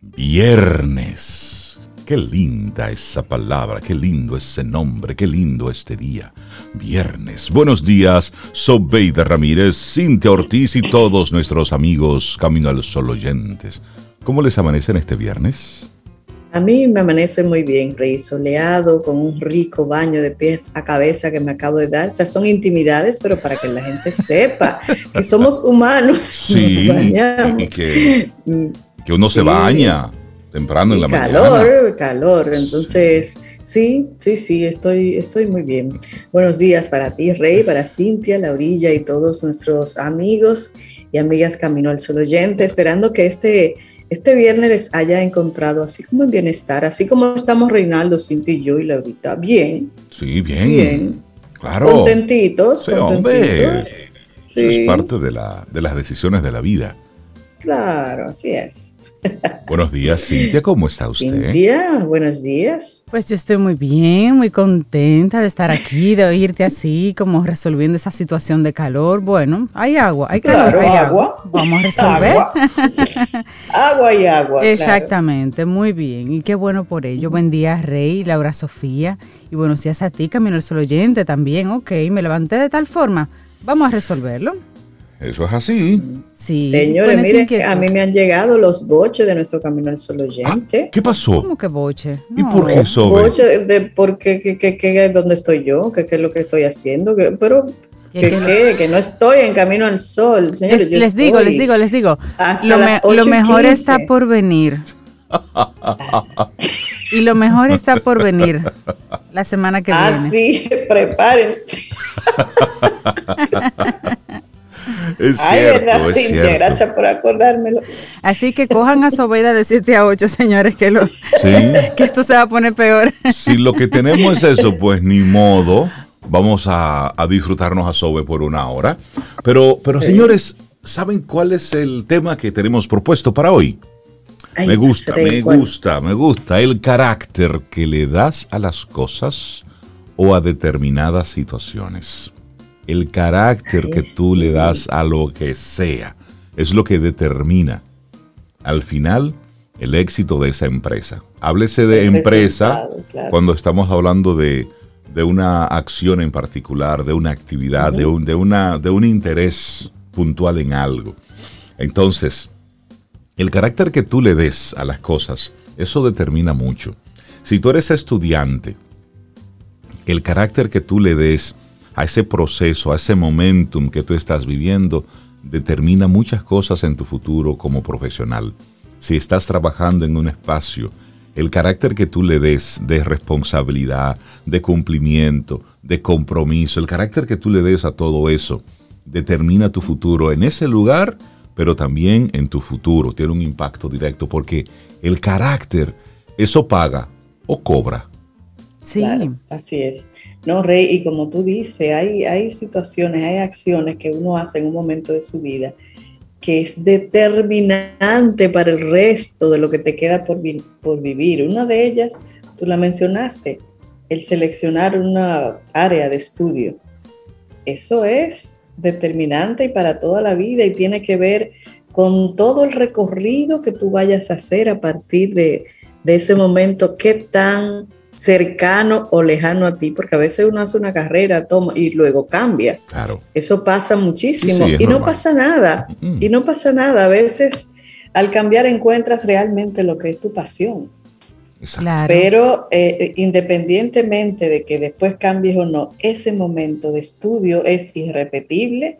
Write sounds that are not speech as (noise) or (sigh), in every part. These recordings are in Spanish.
Viernes. Qué linda esa palabra, qué lindo ese nombre, qué lindo este día. Viernes. Buenos días, Sobeida Ramírez, Cintia Ortiz y todos nuestros amigos Camino al Sol oyentes. ¿Cómo les amanecen este viernes? A mí me amanece muy bien, rey, soleado, con un rico baño de pies a cabeza que me acabo de dar. O sea, son intimidades, pero para que la gente sepa que somos humanos. (laughs) Sí, que, que, uno se baña temprano en la mañana. Calor, calor. Entonces, sí, sí, sí, estoy, estoy muy bien. Buenos días para ti, Rey, para Cintia, Laurilla y todos nuestros amigos y amigas Camino al Sol oyente, esperando que este este viernes les haya encontrado así como en bienestar, así como estamos Reinaldo, Cintia y yo y Laurita. Bien. Sí, bien. Bien. Claro. Contentitos. Sí, hombre. Es parte de, la, de las decisiones de la vida. Claro, así es. Buenos días, Cintia, ¿cómo está usted? Cintia, buenos días. Pues yo estoy muy bien, muy contenta de estar aquí, de oírte así, como resolviendo esa situación de calor. Bueno, hay agua, hay calor, hay agua. Vamos a resolver. Agua, y agua. Exactamente, muy bien. Y qué bueno por ello. Buen día, Rey, Laura Sofía. Y buenos días a ti, Camino el Sol Oyente también. Ok, me levanté de tal forma. Vamos a resolverlo. Eso es así. Sí. Señores, mire, a mí me han llegado los boches de nuestro Camino al Sol oyente. Ah, ¿Qué pasó? ¿Cómo que boche? ¿Y por qué eso? Boche de por qué, qué, qué, qué, es donde estoy yo, qué, qué es lo que estoy haciendo, pero ¿Qué, qué, que no estoy en camino al sol. Señores, les, digo, les digo, les digo. Lo, lo mejor está por venir. (laughs) y lo mejor está por venir la semana que ah, viene. Ah, sí, (laughs) prepárense. (laughs) Es Ay, cierto, verdad, es cierto. gracias por acordármelo. Así que cojan a Sobeida de 7 a 8, señores, que, lo, (laughs) que esto se va a poner peor. Si lo que tenemos es eso, (laughs) pues ni modo. Vamos a, disfrutarnos a Sobe por una hora. Pero, pero señores, ¿saben cuál es el tema que tenemos propuesto para hoy? me gusta, me gusta, me gusta el carácter que le das a las cosas o a determinadas situaciones el carácter que tú le das a lo que sea es lo que determina al final el éxito de esa empresa. Háblese de empresa cuando estamos hablando de, una acción en particular, de una actividad, de, un, de, una, de un interés puntual en algo. Entonces, el carácter que tú le des a las cosas, eso determina mucho. Si tú eres estudiante, el carácter que tú le des a ese proceso, a ese momentum que tú estás viviendo, determina muchas cosas en tu futuro como profesional. Si estás trabajando en un espacio, el carácter que tú le des de responsabilidad, de cumplimiento, de compromiso, el carácter que tú le des a todo eso, determina tu futuro en ese lugar, pero también en tu futuro. Tiene un impacto directo porque el carácter, eso paga o cobra. Sí, así es. No, Rey, y como tú dices, hay, hay situaciones, hay acciones que uno hace en un momento de su vida que es determinante para el resto de lo que te queda por, por vivir. Una de ellas, tú la mencionaste, el seleccionar una área de estudio. Eso es determinante y para toda la vida y tiene que ver con todo el recorrido que tú vayas a hacer a partir de, de ese momento, qué tan cercano o lejano a ti, porque a veces uno hace una carrera, toma y luego cambia. Claro. Eso pasa muchísimo y no pasa nada. Y no pasa nada. A veces al cambiar encuentras realmente lo que es tu pasión. Pero eh, independientemente de que después cambies o no, ese momento de estudio es irrepetible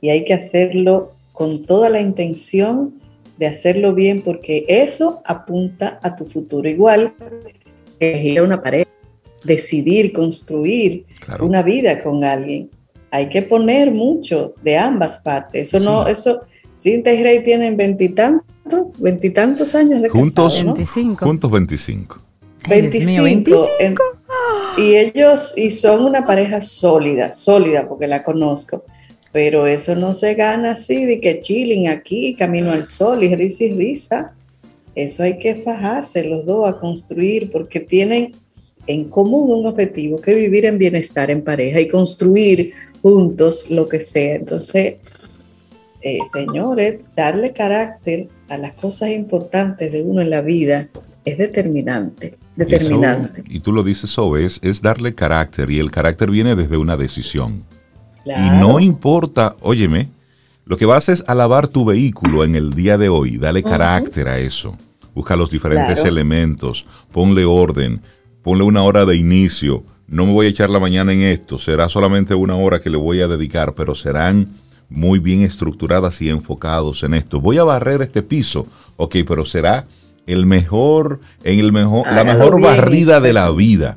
y hay que hacerlo con toda la intención de hacerlo bien porque eso apunta a tu futuro. Igual elegir una pareja, decidir construir una vida con alguien. Hay que poner mucho de ambas partes. Eso no, eso, Cinta y Rey tienen veintitantos, veintitantos años de juntos, casado, 25. Juntos 25. 25. y ellos, y son una pareja sólida, sólida porque la conozco. Pero eso no se gana así de que chilling aquí, camino al sol y risa y risa. Eso hay que fajarse los dos a construir porque tienen en común un objetivo que vivir en bienestar en pareja y construir juntos lo que sea. Entonces, eh, señores, darle carácter a las cosas importantes de uno en la vida es determinante. Determinante. Y, tú lo dices, Sobe, es, es, darle carácter y el carácter viene desde una decisión. Y no importa, óyeme, lo que vas es alabar tu vehículo en el día de hoy, dale carácter a eso. Busca los diferentes elementos, ponle orden, ponle una hora de inicio. No me voy a echar la mañana en esto, será solamente una hora que le voy a dedicar, pero serán muy bien estructuradas y enfocados en esto. Voy a barrer este piso, ok, pero será el mejor, en el mejor, la mejor barrida de la vida.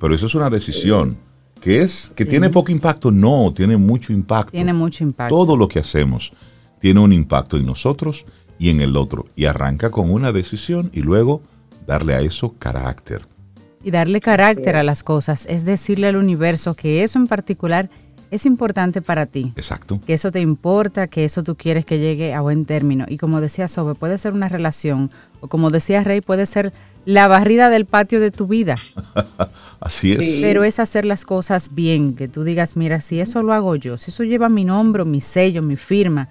Pero eso es una decisión. Que es? ¿Que tiene poco impacto? No, tiene mucho impacto. Tiene mucho impacto. Todo lo que hacemos tiene un impacto en nosotros y en el otro. Y arranca con una decisión y luego darle a eso carácter. Y darle carácter a las cosas es decirle al universo que eso en particular es importante para ti. Exacto. Que eso te importa, que eso tú quieres que llegue a buen término. Y como decía Sobe, puede ser una relación, o como decía Rey, puede ser la barrida del patio de tu vida. (laughs) Así es. Pero es hacer las cosas bien, que tú digas, mira, si eso lo hago yo, si eso lleva mi nombre, mi sello, mi firma,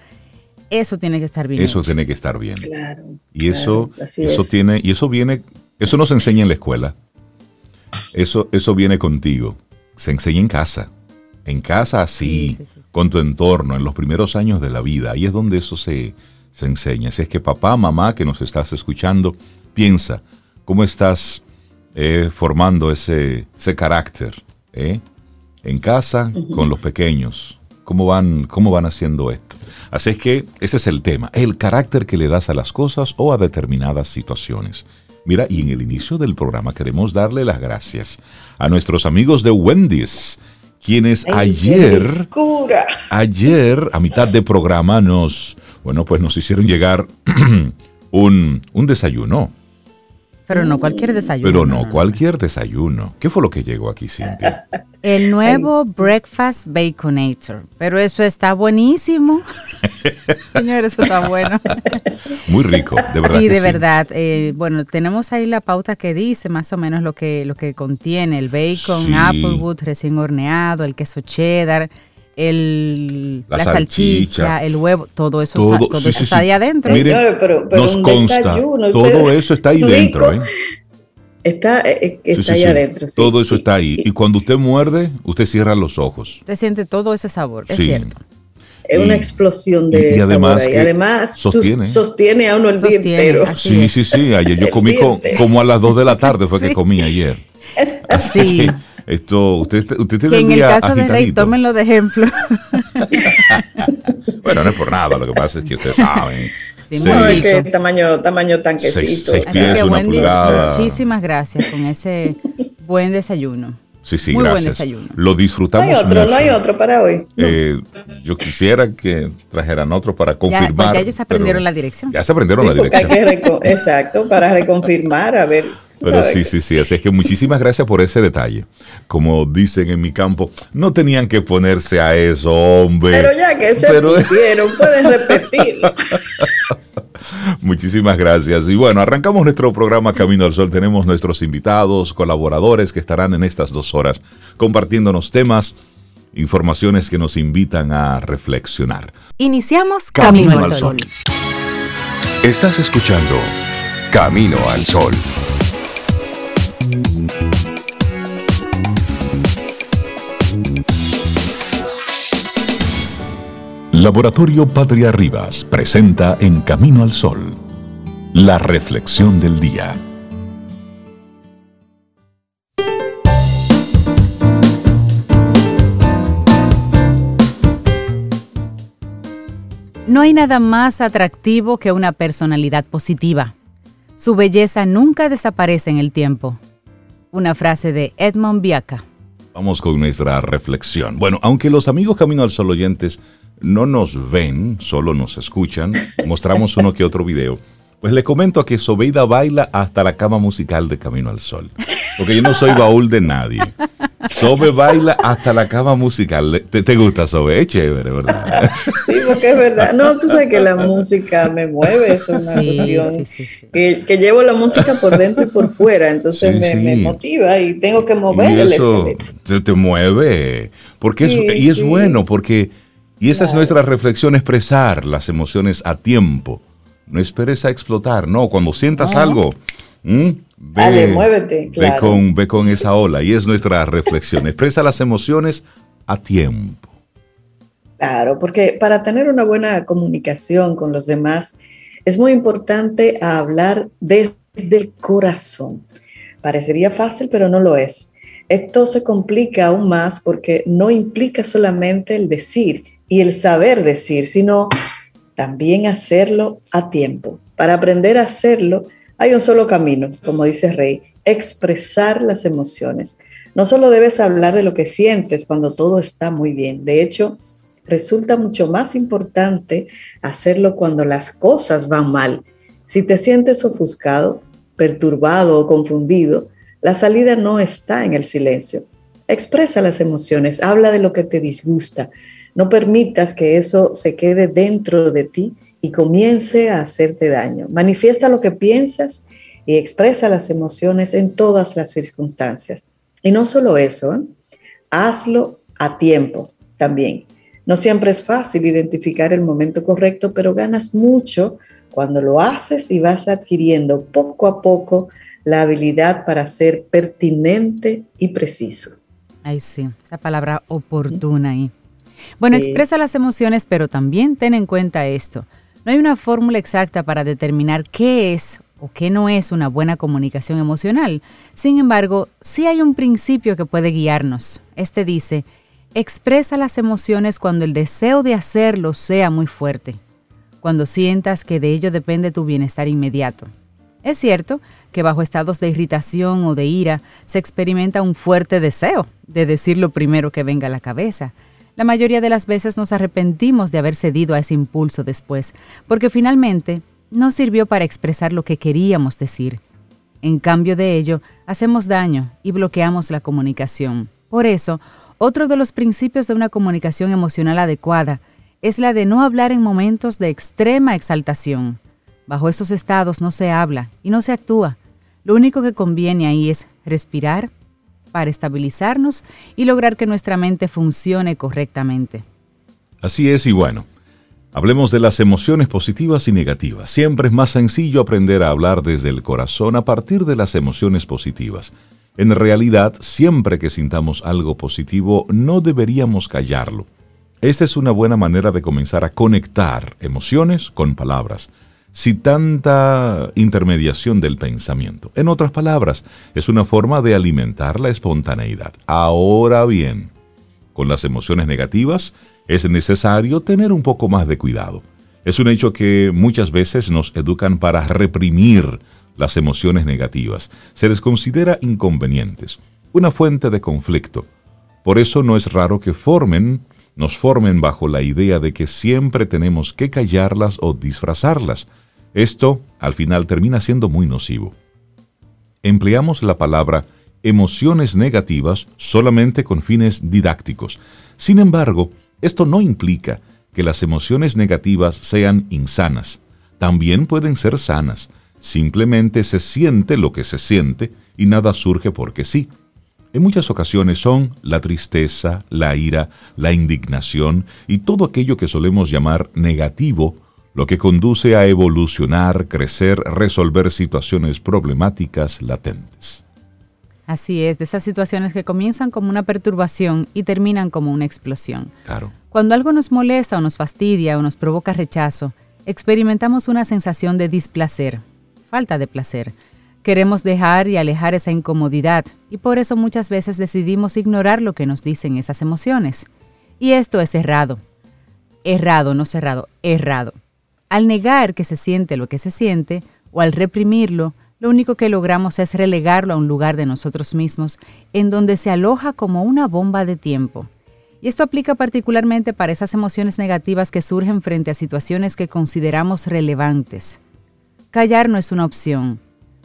eso tiene que estar bien. Eso tiene que estar bien. Claro. Y eso, eso tiene, y eso viene, eso no se enseña en la escuela. Eso, eso viene contigo. Se enseña en casa en casa así, con tu entorno, en los primeros años de la vida. Ahí es donde eso se, se enseña. Si es que papá, mamá, que nos estás escuchando, piensa cómo estás eh, formando ese, ese carácter eh? en casa con los pequeños. ¿Cómo van, ¿Cómo van haciendo esto? Así es que ese es el tema, el carácter que le das a las cosas o a determinadas situaciones. Mira, y en el inicio del programa queremos darle las gracias a nuestros amigos de Wendy's quienes ayer, ayer, a mitad de programa, nos, bueno, pues nos hicieron llegar (clears throat) un, un desayuno. Pero no cualquier desayuno. Pero no cualquier desayuno. ¿Qué fue lo que llegó aquí, Cintia? El nuevo Breakfast Baconator. Pero eso está buenísimo. (laughs) Señor, eso está bueno. Muy rico, de verdad. Sí, de verdad. Eh, bueno, tenemos ahí la pauta que dice más o menos lo que, lo que contiene. El bacon, Applewood recién horneado, el queso cheddar el, la, salchicha, el huevo, todo eso, todo, está ahí adentro. pero, nos consta, todo eso está ahí dentro. ¿eh? Está, está ahí adentro. Todo eso está ahí. Y cuando usted muerde, usted cierra los ojos. Usted siente todo ese sabor, es cierto. Es una explosión de y, además, y además sostiene. sostiene. a uno el día entero. Sí, sí, sí. Ayer yo comí como a las 2 de la tarde fue que comí ayer. Así. Esto, usted, usted tiene que en el caso de Rey, tómenlo de ejemplo. (laughs) bueno, no es por nada, lo que pasa es que ustedes saben. Sí, muy que tamaño, tamaño tanquecito. Seis, pies, una pulgada. Muchísimas gracias con ese buen desayuno. Sí, sí, Muy gracias. Buen desayuno. Lo disfrutamos. No hay otro, no hay otro para hoy. Eh, yo quisiera que trajeran otro para confirmar. Ya, ya ellos aprendieron la dirección. Ya se aprendieron la dirección. exacto, para reconfirmar, a ver. Pero sí, sí, sí. Así es que muchísimas gracias por ese detalle. Como dicen en mi campo, no tenían que ponerse a eso, hombre. Pero ya que se pusieron, pueden repetirlo. (laughs) (laughs) Muchísimas gracias. Y bueno, arrancamos nuestro programa Camino al Sol. Tenemos nuestros invitados, colaboradores que estarán en estas dos horas compartiéndonos temas, informaciones que nos invitan a reflexionar. Iniciamos Camino, al Sol. Estás escuchando Camino al Sol. Laboratorio Patria Rivas presenta En Camino al Sol, la reflexión del día. No hay nada más atractivo que una personalidad positiva. Su belleza nunca desaparece en el tiempo. Una frase de Edmond Biaca. Vamos con nuestra reflexión. Bueno, aunque los amigos Camino al Sol oyentes no nos ven, solo nos escuchan, (laughs) mostramos uno que otro video. Pues le comento que Sobeida baila hasta la cama musical de Camino al Sol. Porque yo no soy baúl de nadie. Sobe baila hasta la cama musical. ¿Te, te gusta, Sobe? Es chévere, ¿verdad? Sí, porque es verdad. No, tú sabes que la música me mueve. Es una cuestión que, que, llevo la música por dentro y por fuera. Entonces me, motiva y tengo que mover y el eso te, te, mueve. Porque y es bueno, porque y esa es nuestra reflexión, expresar las emociones a tiempo. no esperes a explotar, no, cuando sientas algo, ve, Dale, muévete, ve, con, ve con esa ola y es nuestra reflexión. Expresa las emociones a tiempo. Claro, porque para tener una buena comunicación con los demás es muy importante hablar desde el corazón. Parecería fácil, pero no lo es. Esto se complica aún más porque no implica solamente el decir y el saber decir, sino también hacerlo a tiempo. Para aprender a hacerlo hay un solo camino, como dice Rey, expresar las emociones. No solo debes hablar de lo que sientes cuando todo está muy bien, de hecho, resulta mucho más importante hacerlo cuando las cosas van mal. Si te sientes ofuscado, perturbado o confundido, la salida no está en el silencio. Expresa las emociones, habla de lo que te disgusta, no permitas que eso se quede dentro de ti y comience a hacerte daño. Manifiesta lo que piensas y expresa las emociones en todas las circunstancias. Y no solo eso, ¿eh? hazlo a tiempo también. No siempre es fácil identificar el momento correcto, pero ganas mucho cuando lo haces y vas adquiriendo poco a poco la habilidad para ser pertinente y preciso. Ay, sí, esa palabra oportuna ahí. Bueno, expresa las emociones, pero también ten en cuenta esto. No hay una fórmula exacta para determinar qué es o qué no es una buena comunicación emocional. Sin embargo, sí hay un principio que puede guiarnos. Este dice, expresa las emociones cuando el deseo de hacerlo sea muy fuerte, cuando sientas que de ello depende tu bienestar inmediato. Es cierto que bajo estados de irritación o de ira se experimenta un fuerte deseo de decir lo primero que venga a la cabeza, la mayoría de las veces nos arrepentimos de haber cedido a ese impulso después, porque finalmente no sirvió para expresar lo que queríamos decir. En cambio de ello, hacemos daño y bloqueamos la comunicación. Por eso, otro de los principios de una comunicación emocional adecuada es la de no hablar en momentos de extrema exaltación. Bajo esos estados no se habla y no se actúa. Lo único que conviene ahí es respirar, para estabilizarnos y lograr que nuestra mente funcione correctamente. Así es y bueno. Hablemos de las emociones positivas y negativas. Siempre es más sencillo aprender a hablar desde el corazón a partir de las emociones positivas. En realidad, siempre que sintamos algo positivo, no deberíamos callarlo. Esta es una buena manera de comenzar a conectar emociones con palabras si tanta intermediación del pensamiento. En otras palabras, es una forma de alimentar la espontaneidad. Ahora bien, con las emociones negativas es necesario tener un poco más de cuidado. Es un hecho que muchas veces nos educan para reprimir las emociones negativas. Se les considera inconvenientes, una fuente de conflicto. Por eso no es raro que formen, nos formen bajo la idea de que siempre tenemos que callarlas o disfrazarlas esto al final termina siendo muy nocivo. Empleamos la palabra emociones negativas solamente con fines didácticos. Sin embargo, esto no implica que las emociones negativas sean insanas. También pueden ser sanas. Simplemente se siente lo que se siente y nada surge porque sí. En muchas ocasiones son la tristeza, la ira, la indignación y todo aquello que solemos llamar negativo lo que conduce a evolucionar, crecer, resolver situaciones problemáticas latentes. Así es, de esas situaciones que comienzan como una perturbación y terminan como una explosión. Claro. Cuando algo nos molesta o nos fastidia o nos provoca rechazo, experimentamos una sensación de displacer, falta de placer. Queremos dejar y alejar esa incomodidad y por eso muchas veces decidimos ignorar lo que nos dicen esas emociones. Y esto es errado. Errado, no cerrado, errado. Al negar que se siente lo que se siente, o al reprimirlo, lo único que logramos es relegarlo a un lugar de nosotros mismos, en donde se aloja como una bomba de tiempo. Y esto aplica particularmente para esas emociones negativas que surgen frente a situaciones que consideramos relevantes. Callar no es una opción.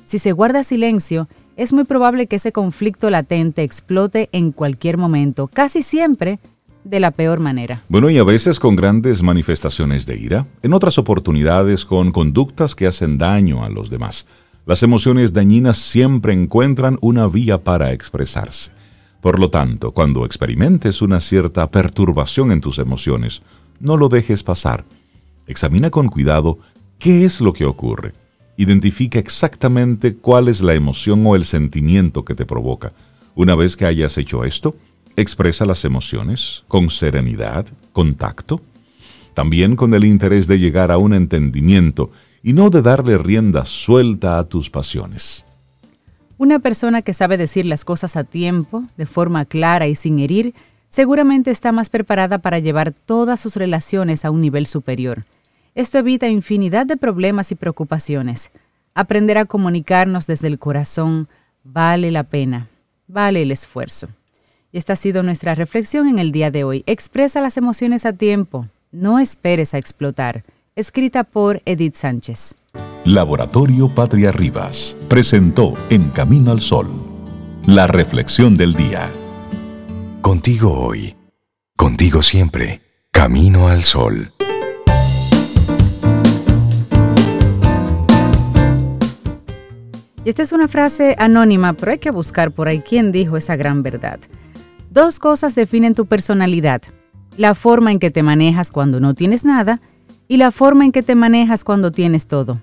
Si se guarda silencio, es muy probable que ese conflicto latente explote en cualquier momento, casi siempre de la peor manera. Bueno, y a veces con grandes manifestaciones de ira, en otras oportunidades con conductas que hacen daño a los demás. Las emociones dañinas siempre encuentran una vía para expresarse. Por lo tanto, cuando experimentes una cierta perturbación en tus emociones, no lo dejes pasar. Examina con cuidado ¿Qué es lo que ocurre? Identifica exactamente cuál es la emoción o el sentimiento que te provoca. Una vez que hayas hecho esto, expresa las emociones con serenidad, con tacto, también con el interés de llegar a un entendimiento y no de darle rienda suelta a tus pasiones. Una persona que sabe decir las cosas a tiempo, de forma clara y sin herir, seguramente está más preparada para llevar todas sus relaciones a un nivel superior. Esto evita infinidad de problemas y preocupaciones. Aprender a comunicarnos desde el corazón vale la pena, vale el esfuerzo. Y esta ha sido nuestra reflexión en el día de hoy. Expresa las emociones a tiempo, no esperes a explotar. Escrita por Edith Sánchez. Laboratorio Patria Rivas presentó En Camino al Sol, la reflexión del día. Contigo hoy, contigo siempre, Camino al Sol. Y esta es una frase anónima, pero hay que buscar por ahí quién dijo esa gran verdad. Dos cosas definen tu personalidad. La forma en que te manejas cuando no tienes nada y la forma en que te manejas cuando tienes todo.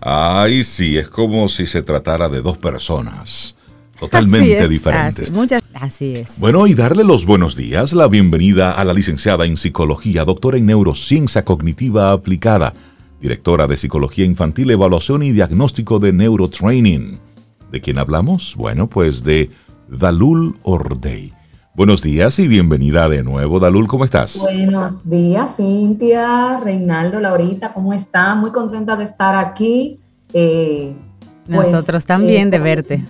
Ay, sí, es como si se tratara de dos personas (laughs) totalmente diferentes. Así, muchas, así es. Bueno, y darle los buenos días, la bienvenida a la licenciada en psicología, doctora en neurociencia cognitiva aplicada, directora de psicología infantil, evaluación y diagnóstico de neurotraining. ¿De quién hablamos? Bueno, pues de Dalul Ordey. Buenos días y bienvenida de nuevo, Dalul, ¿cómo estás? Buenos días, Cintia, Reinaldo, Laurita, ¿cómo están? Muy contenta de estar aquí. Eh, pues, Nosotros también de eh, verte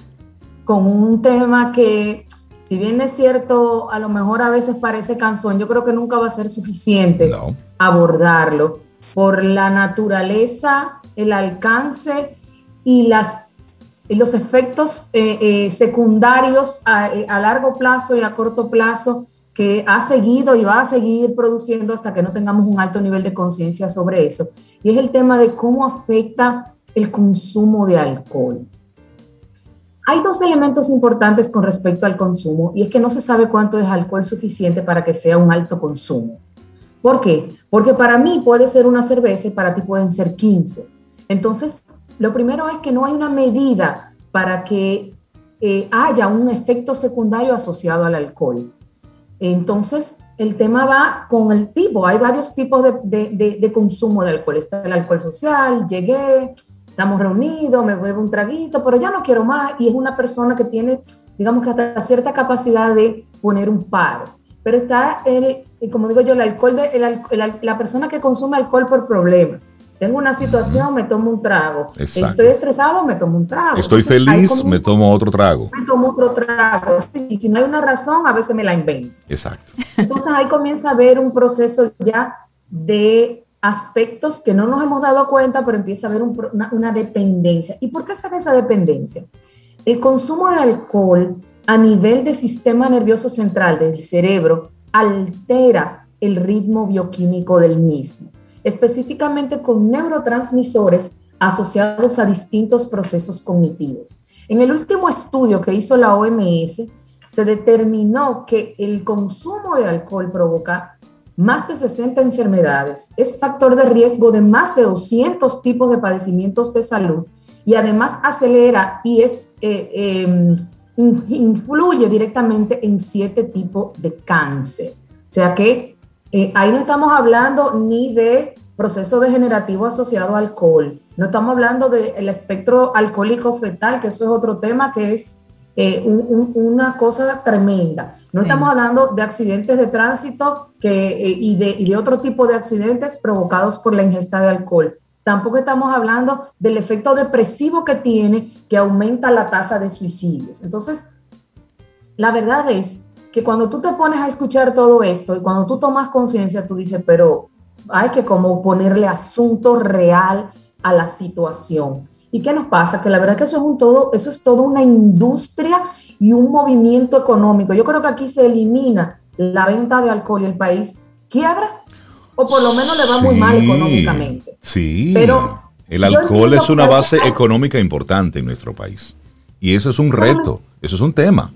con un tema que, si bien es cierto, a lo mejor a veces parece cansón, yo creo que nunca va a ser suficiente abordarlo por la naturaleza, el alcance y las los efectos eh, eh, secundarios eh, a, largo plazo y a corto plazo que ha seguido y va a seguir produciendo hasta que no tengamos un alto nivel de conciencia sobre eso. Y es el tema de cómo afecta el consumo de alcohol. Hay dos elementos importantes con respecto al consumo y es que no se sabe cuánto es alcohol suficiente para que sea un alto consumo. ¿Por qué? Porque para mí puede ser una cerveza y para ti pueden ser 15. Entonces, lo primero es que no hay una medida para que eh, haya un efecto secundario asociado al alcohol. Entonces, el tema va con el tipo. Hay varios tipos de, consumo de alcohol. Está el alcohol social, llegué, estamos reunidos, me bebo un traguito, pero ya no quiero más. Y es una persona que tiene, digamos que hasta cierta capacidad de poner un paro. Pero está como digo yo, el alcohol de la persona que consume alcohol por problema. Tengo una situación, me tomo un trago. Estoy estresado, me tomo un trago. Estoy feliz, me tomo otro trago. Me tomo otro trago. Y si no hay una razón, a veces me la invento. Exacto. Entonces ahí comienza a haber un proceso ya de aspectos que no nos hemos dado cuenta, pero empieza a haber una, dependencia. ¿Y por qué se ve esa dependencia? El consumo de alcohol a nivel del sistema nervioso central del cerebro altera el ritmo bioquímico del mismo, específicamente con neurotransmisores asociados a distintos procesos cognitivos. En el último estudio que hizo la OMS, se determinó que el consumo de alcohol provoca más de 60 enfermedades, es factor de riesgo de más de 200 tipos de padecimientos de salud y además acelera y es, eh, em, influye directamente en siete tipos de cáncer. O sea que eh, ahí no estamos hablando ni de proceso degenerativo asociado al alcohol, no estamos hablando del espectro alcohólico fetal, que eso es otro tema que es eh, una cosa tremenda. No estamos hablando de accidentes de tránsito que, eh, y, de, y de otro tipo de accidentes provocados por la ingesta de alcohol. Tampoco estamos hablando del efecto depresivo que tiene, que aumenta la tasa de suicidios. Entonces, la verdad es que cuando tú te pones a escuchar todo esto y cuando tú tomas conciencia, tú dices, pero hay que como ponerle asunto real a la situación. ¿Y qué nos pasa? Que la verdad que eso es un todo, eso es toda una industria y un movimiento económico. Yo creo que aquí se elimina la venta de alcohol y el país quiebra o por lo menos le va muy mal económicamente. Sí. Pero el alcohol es una base económica importante en nuestro país. Y eso es un reto, eso es un tema.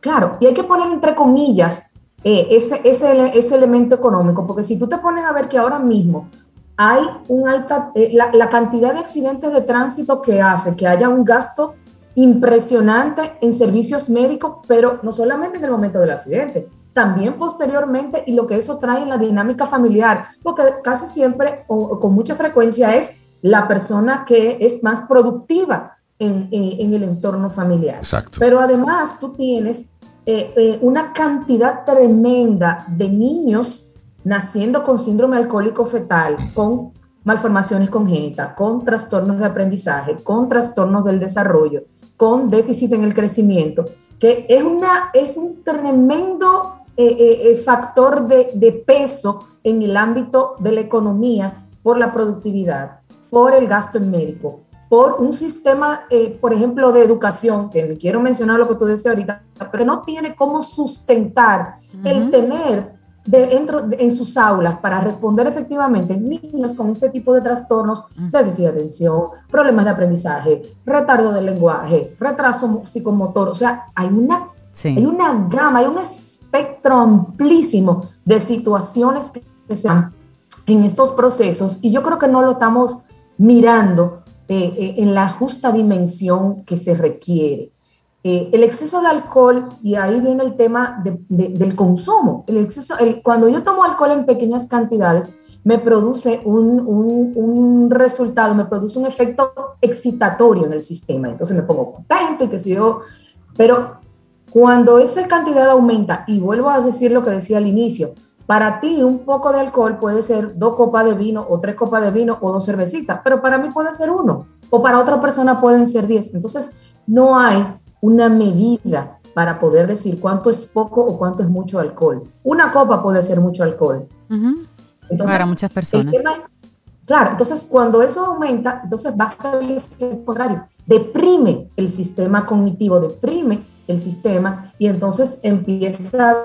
Claro, y hay que poner entre comillas eh, ese, ese, ese, elemento económico, porque si tú te pones a ver que ahora mismo hay un alta, eh, la, la, cantidad de accidentes de tránsito que hace que haya un gasto impresionante en servicios médicos, pero no solamente en el momento del accidente, también posteriormente y lo que eso trae en la dinámica familiar, porque casi siempre o, con mucha frecuencia es la persona que es más productiva en, eh, en el entorno familiar. Exacto. Pero además tú tienes eh, eh, una cantidad tremenda de niños naciendo con síndrome alcohólico fetal, con malformaciones congénitas, con trastornos de aprendizaje, con trastornos del desarrollo, con déficit en el crecimiento, que es, una, es un tremendo eh, factor de, de peso en el ámbito de la economía por la productividad, por el gasto en médico, por un sistema, eh, por ejemplo, de educación, que quiero mencionar lo que tú decías ahorita, pero no tiene cómo sustentar el tener dentro, en sus aulas para responder efectivamente niños con este tipo de trastornos, déficit de atención, problemas de aprendizaje, retardo del lenguaje, retraso psicomotor, o sea, hay una, hay una gama, hay un espectro amplísimo de situaciones que se dan en estos procesos y yo creo que no lo estamos mirando eh, eh, en la justa dimensión que se requiere. Eh, el exceso de alcohol, y ahí viene el tema del consumo, el exceso, cuando yo tomo alcohol en pequeñas cantidades, me produce un, un, resultado, me produce un efecto excitatorio en el sistema. Entonces me pongo contento y que si yo, pero cuando esa cantidad aumenta, y vuelvo a decir lo que decía al inicio, para ti un poco de alcohol puede ser dos copas de vino o tres copas de vino o dos cervecitas, pero para mí puede ser uno o para otra persona pueden ser diez. Entonces no hay una medida para poder decir cuánto es poco o cuánto es mucho alcohol. Una copa puede ser mucho alcohol. para muchas personas. claro, entonces cuando eso aumenta, entonces va a ser el contrario. Deprime el sistema cognitivo, deprime el sistema y entonces empieza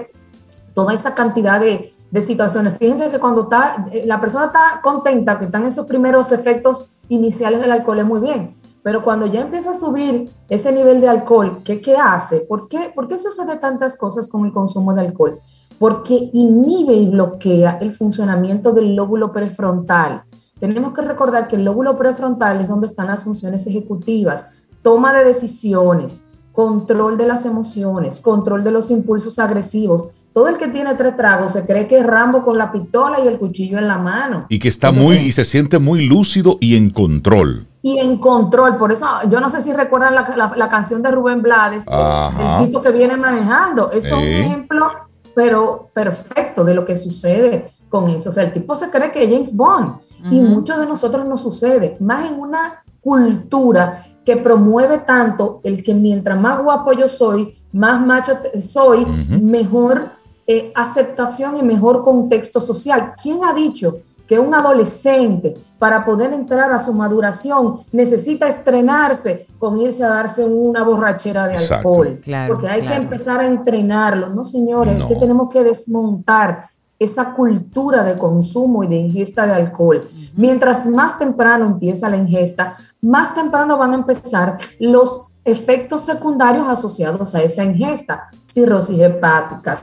toda esa cantidad de, de situaciones. Fíjense que cuando está, eh, la persona está contenta, que están esos primeros efectos iniciales del alcohol, es muy bien. Pero cuando ya empieza a subir ese nivel de alcohol, ¿qué, qué hace? ¿Por qué, ¿Por qué sucede tantas cosas con el consumo de alcohol? Porque inhibe y bloquea el funcionamiento del lóbulo prefrontal. Tenemos que recordar que el lóbulo prefrontal es donde están las funciones ejecutivas, toma de decisiones, control de las emociones, control de los impulsos agresivos, todo el que tiene tres tragos se cree que es Rambo con la pistola y el cuchillo en la mano. Y que está muy, y se siente muy lúcido y en control. Y en control, por eso yo no sé si recuerdan la, canción de Rubén Blades, el tipo que viene manejando. Eso es un ejemplo, pero perfecto de lo que sucede con eso. O sea, el tipo se cree que es James Bond. Y muchos de nosotros nos sucede, más en una cultura que promueve tanto el que mientras más guapo yo soy, más macho soy, mejor eh, aceptación y mejor contexto social. ¿Quién ha dicho que un adolescente para poder entrar a su maduración necesita estrenarse con irse a darse una borrachera de alcohol? Porque hay que empezar a entrenarlo. No, señores, es que tenemos que desmontar esa cultura de consumo y de ingesta de alcohol. Mientras más temprano empieza la ingesta, más temprano van a empezar los efectos secundarios asociados a esa ingesta, cirrosis hepáticas,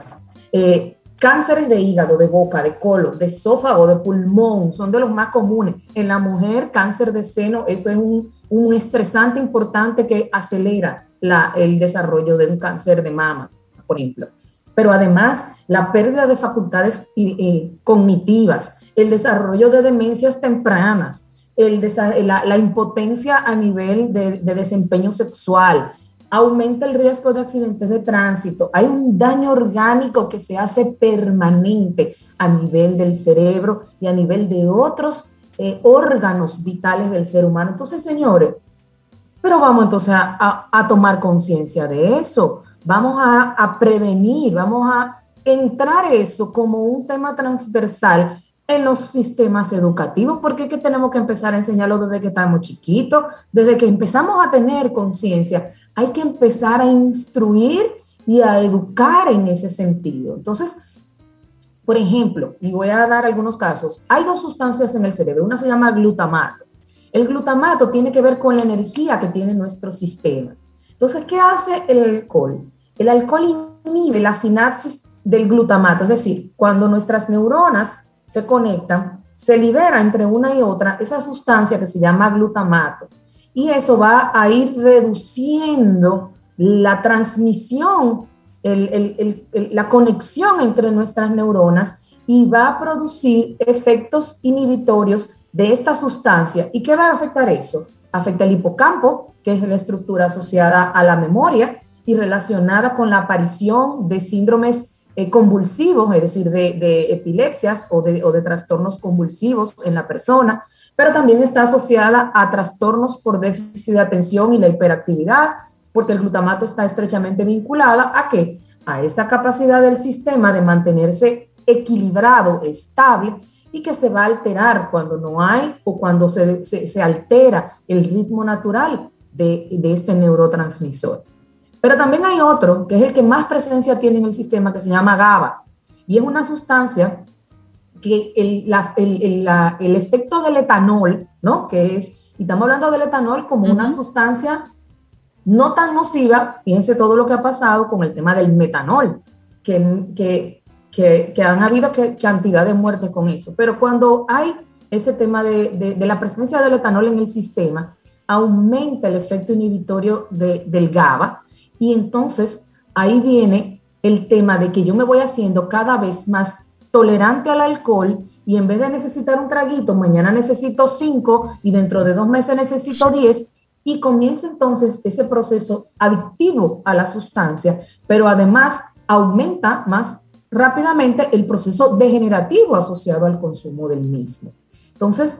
eh, cánceres de hígado, de boca, de colon, de esófago, de pulmón, son de los más comunes. En la mujer, cáncer de seno, eso es un, estresante importante que acelera el desarrollo de un cáncer de mama, por ejemplo. Pero además, la pérdida de facultades eh, cognitivas, el desarrollo de demencias tempranas, el la, impotencia a nivel de desempeño sexual, aumenta el riesgo de accidentes de tránsito, hay un daño orgánico que se hace permanente a nivel del cerebro y a nivel de otros eh, órganos vitales del ser humano. Entonces, señores, pero vamos entonces a, a, tomar conciencia de eso, vamos a, a prevenir, vamos a entrar eso como un tema transversal en los sistemas educativos, porque es que tenemos que empezar a enseñarlo desde que estamos chiquitos, desde que empezamos a tener conciencia, hay que empezar a instruir y a educar en ese sentido. Entonces, por ejemplo, y voy a dar algunos casos, hay dos sustancias en el cerebro, una se llama glutamato. El glutamato tiene que ver con la energía que tiene nuestro sistema. Entonces, ¿qué hace el alcohol? El alcohol inhibe la sinapsis del glutamato, es decir, cuando nuestras neuronas se conectan, se libera entre una y otra esa sustancia que se llama glutamato. Y eso va a ir reduciendo la transmisión, la conexión entre nuestras neuronas y va a producir efectos inhibitorios de esta sustancia. ¿Y qué va a afectar eso? Afecta el hipocampo, que es la estructura asociada a la memoria y relacionada con la aparición de síndromes eh, convulsivos, es decir, de, epilepsias o de, trastornos convulsivos en la persona, pero también está asociada a trastornos por déficit de atención y la hiperactividad, porque el glutamato está estrechamente vinculada a qué? A esa capacidad del sistema de mantenerse equilibrado, estable y que se va a alterar cuando no hay o cuando se, altera el ritmo natural de, este neurotransmisor. Pero también hay otro, que es el que más presencia tiene en el sistema, que se llama GABA. Y es una sustancia que el, la, el, el, efecto del etanol, ¿no? Que es, y estamos hablando del etanol como una sustancia no tan nociva, fíjense todo lo que ha pasado con el tema del metanol, que, que que, han habido cantidad de muertes con eso. Pero cuando hay ese tema de, la presencia del etanol en el sistema, aumenta el efecto inhibitorio del GABA y entonces ahí viene el tema de que yo me voy haciendo cada vez más tolerante al alcohol y en vez de necesitar un traguito, mañana necesito cinco y dentro de dos meses necesito diez y comienza entonces ese proceso adictivo a la sustancia, pero además aumenta más rápidamente el proceso degenerativo asociado al consumo del mismo. Entonces,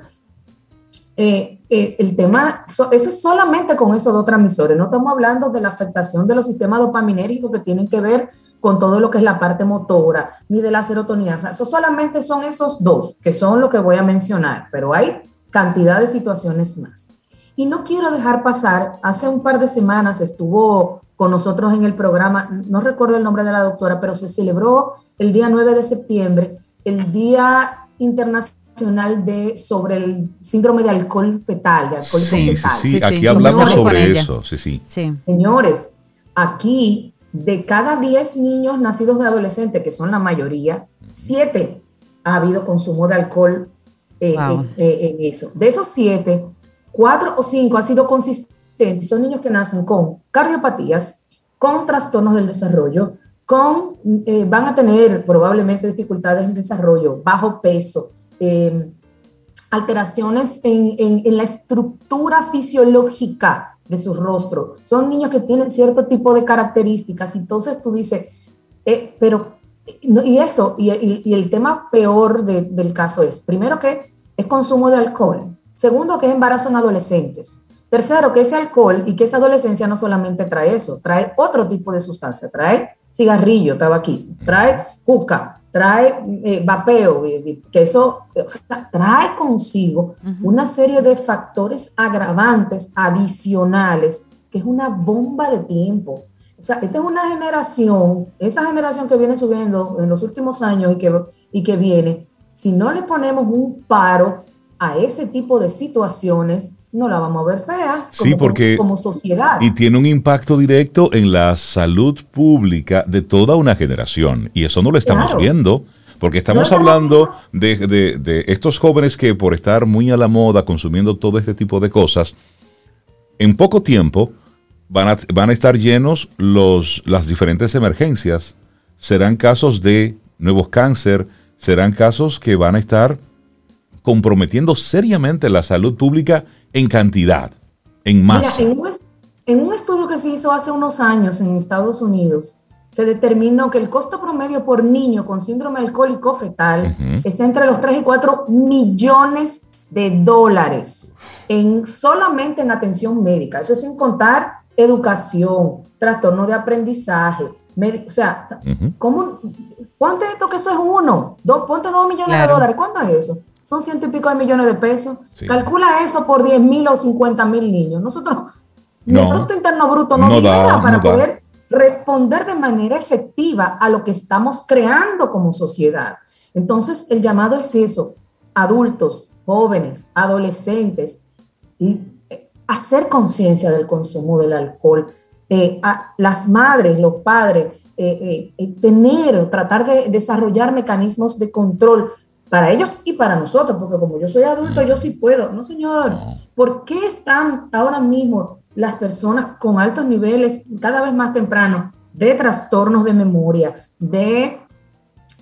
eh, eh, el tema, eso es solamente con esos dos transmisores, no estamos hablando de la afectación de los sistemas dopaminérgicos que tienen que ver con todo lo que es la parte motora, ni de la serotonina, eso solamente son esos dos, que son lo que voy a mencionar, pero hay cantidad de situaciones más. Y no quiero dejar pasar, hace un par de semanas estuvo con nosotros en el programa, no recuerdo el nombre de la doctora, pero se celebró el día 9 de septiembre, el Día Internacional de sobre el síndrome de alcohol fetal, de alcohol sí, fetal. Sí, sí, aquí hablamos sobre eso, sí, sí. Señores, aquí de cada 10 niños nacidos de adolescentes, que son la mayoría, 7 ha habido consumo de alcohol eh, en eso. De esos 7, 4 o 5 ha sido consistente son niños que nacen con cardiopatías, con trastornos del desarrollo, con, eh, van a tener probablemente dificultades en el desarrollo, bajo peso, em, alteraciones en, la estructura fisiológica de su rostro. Son niños que tienen cierto tipo de características. Entonces tú dices, eh, pero, y eso, y, el tema peor del caso es, primero que es consumo de alcohol, segundo que es embarazo en adolescentes, Tercero, que ese alcohol y que esa adolescencia no solamente trae eso, trae otro tipo de sustancia, trae cigarrillo, tabaquismo, trae trae eh, vapeo, que eso trae consigo una serie de factores agravantes adicionales, que es una bomba de tiempo. O sea, esta es una generación, esa generación que viene subiendo en los últimos años y que, y que viene, si no le ponemos un paro a ese tipo de situaciones, no la vamos a ver feas como, sí, porque, como sociedad. Y tiene un impacto directo en la salud pública de toda una generación. Y eso no lo estamos viendo. Porque estamos hablando de, estos jóvenes que por estar muy a la moda consumiendo todo este tipo de cosas, en poco tiempo van a, van a estar llenos los, las diferentes emergencias. Serán casos de nuevos cáncer, serán casos que van a estar comprometiendo seriamente la salud pública en cantidad, en masa. en, un, estudio que se hizo hace unos años en Estados Unidos, se determinó que el costo promedio por niño con síndrome alcohólico fetal está entre los 3 y 4 millones de dólares en solamente en atención médica. Eso sin contar educación, trastorno de aprendizaje, o sea, ¿cómo, ¿cuánto es esto que eso es uno? ponte dos millones de dólares, ¿cuánto es eso? Son ciento y pico de millones de pesos. Calcula eso por 10 mil o 50 mil niños. Nosotros, no, el Producto Interno Bruto no, no para poder responder de manera efectiva a lo que estamos creando como sociedad. Entonces, el llamado es eso, adultos, jóvenes, adolescentes, eh, hacer conciencia del consumo del alcohol, eh, a las madres, los padres, eh, eh, tener, tratar de desarrollar mecanismos de control para ellos y para nosotros, porque como yo soy adulto, yo sí puedo. No, señor, ¿por qué están ahora mismo las personas con altos niveles, cada vez más temprano, de trastornos de memoria, de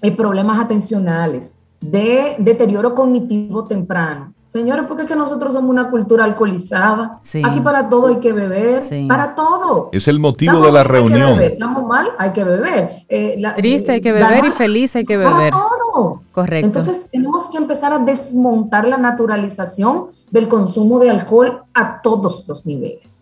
eh, problemas atencionales, de deterioro cognitivo temprano? Señores, ¿por qué que nosotros somos una cultura alcoholizada? Aquí para todo hay que beber, para todo. Es el motivo de la reunión. Estamos mal, hay que beber. Eh, Triste hay que beber y feliz hay que beber. Para todo. Correcto. Entonces tenemos que empezar a desmontar la naturalización del consumo de alcohol a todos los niveles.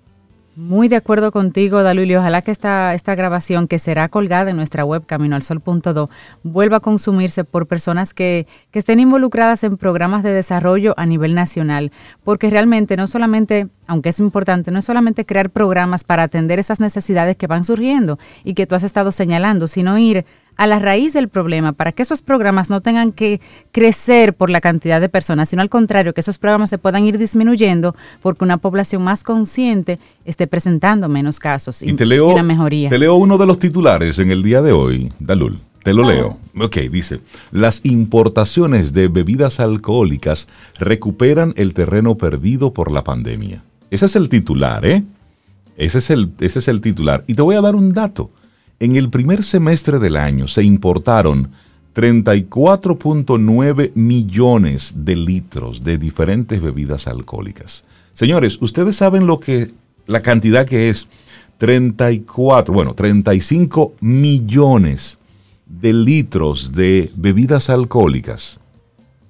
Muy de acuerdo contigo, Dalul, y ojalá que esta, esta grabación que será colgada en nuestra web caminoalsol.do vuelva a consumirse por personas que, que estén involucradas en programas de desarrollo a nivel nacional, porque realmente no solamente, aunque es importante, no es solamente crear programas para atender esas necesidades que van surgiendo y que tú has estado señalando, sino ir a la raíz del problema para que esos programas no tengan que crecer por la cantidad de personas, sino al contrario, que esos programas se puedan ir disminuyendo porque una población más consciente esté presentando menos casos y, te leo, una mejoría. Te leo uno de los titulares en el día de hoy, Dalul. Te lo leo. Ok, dice, las importaciones de bebidas alcohólicas recuperan el terreno perdido por la pandemia. Ese es el titular, ¿eh? Ese es el, ese es el titular. Y te voy a dar un dato. En el primer semestre del año se importaron 34.9 millones de litros de diferentes bebidas alcohólicas. Señores, ustedes saben lo que la cantidad que es 34, bueno, 35 millones de litros de bebidas alcohólicas.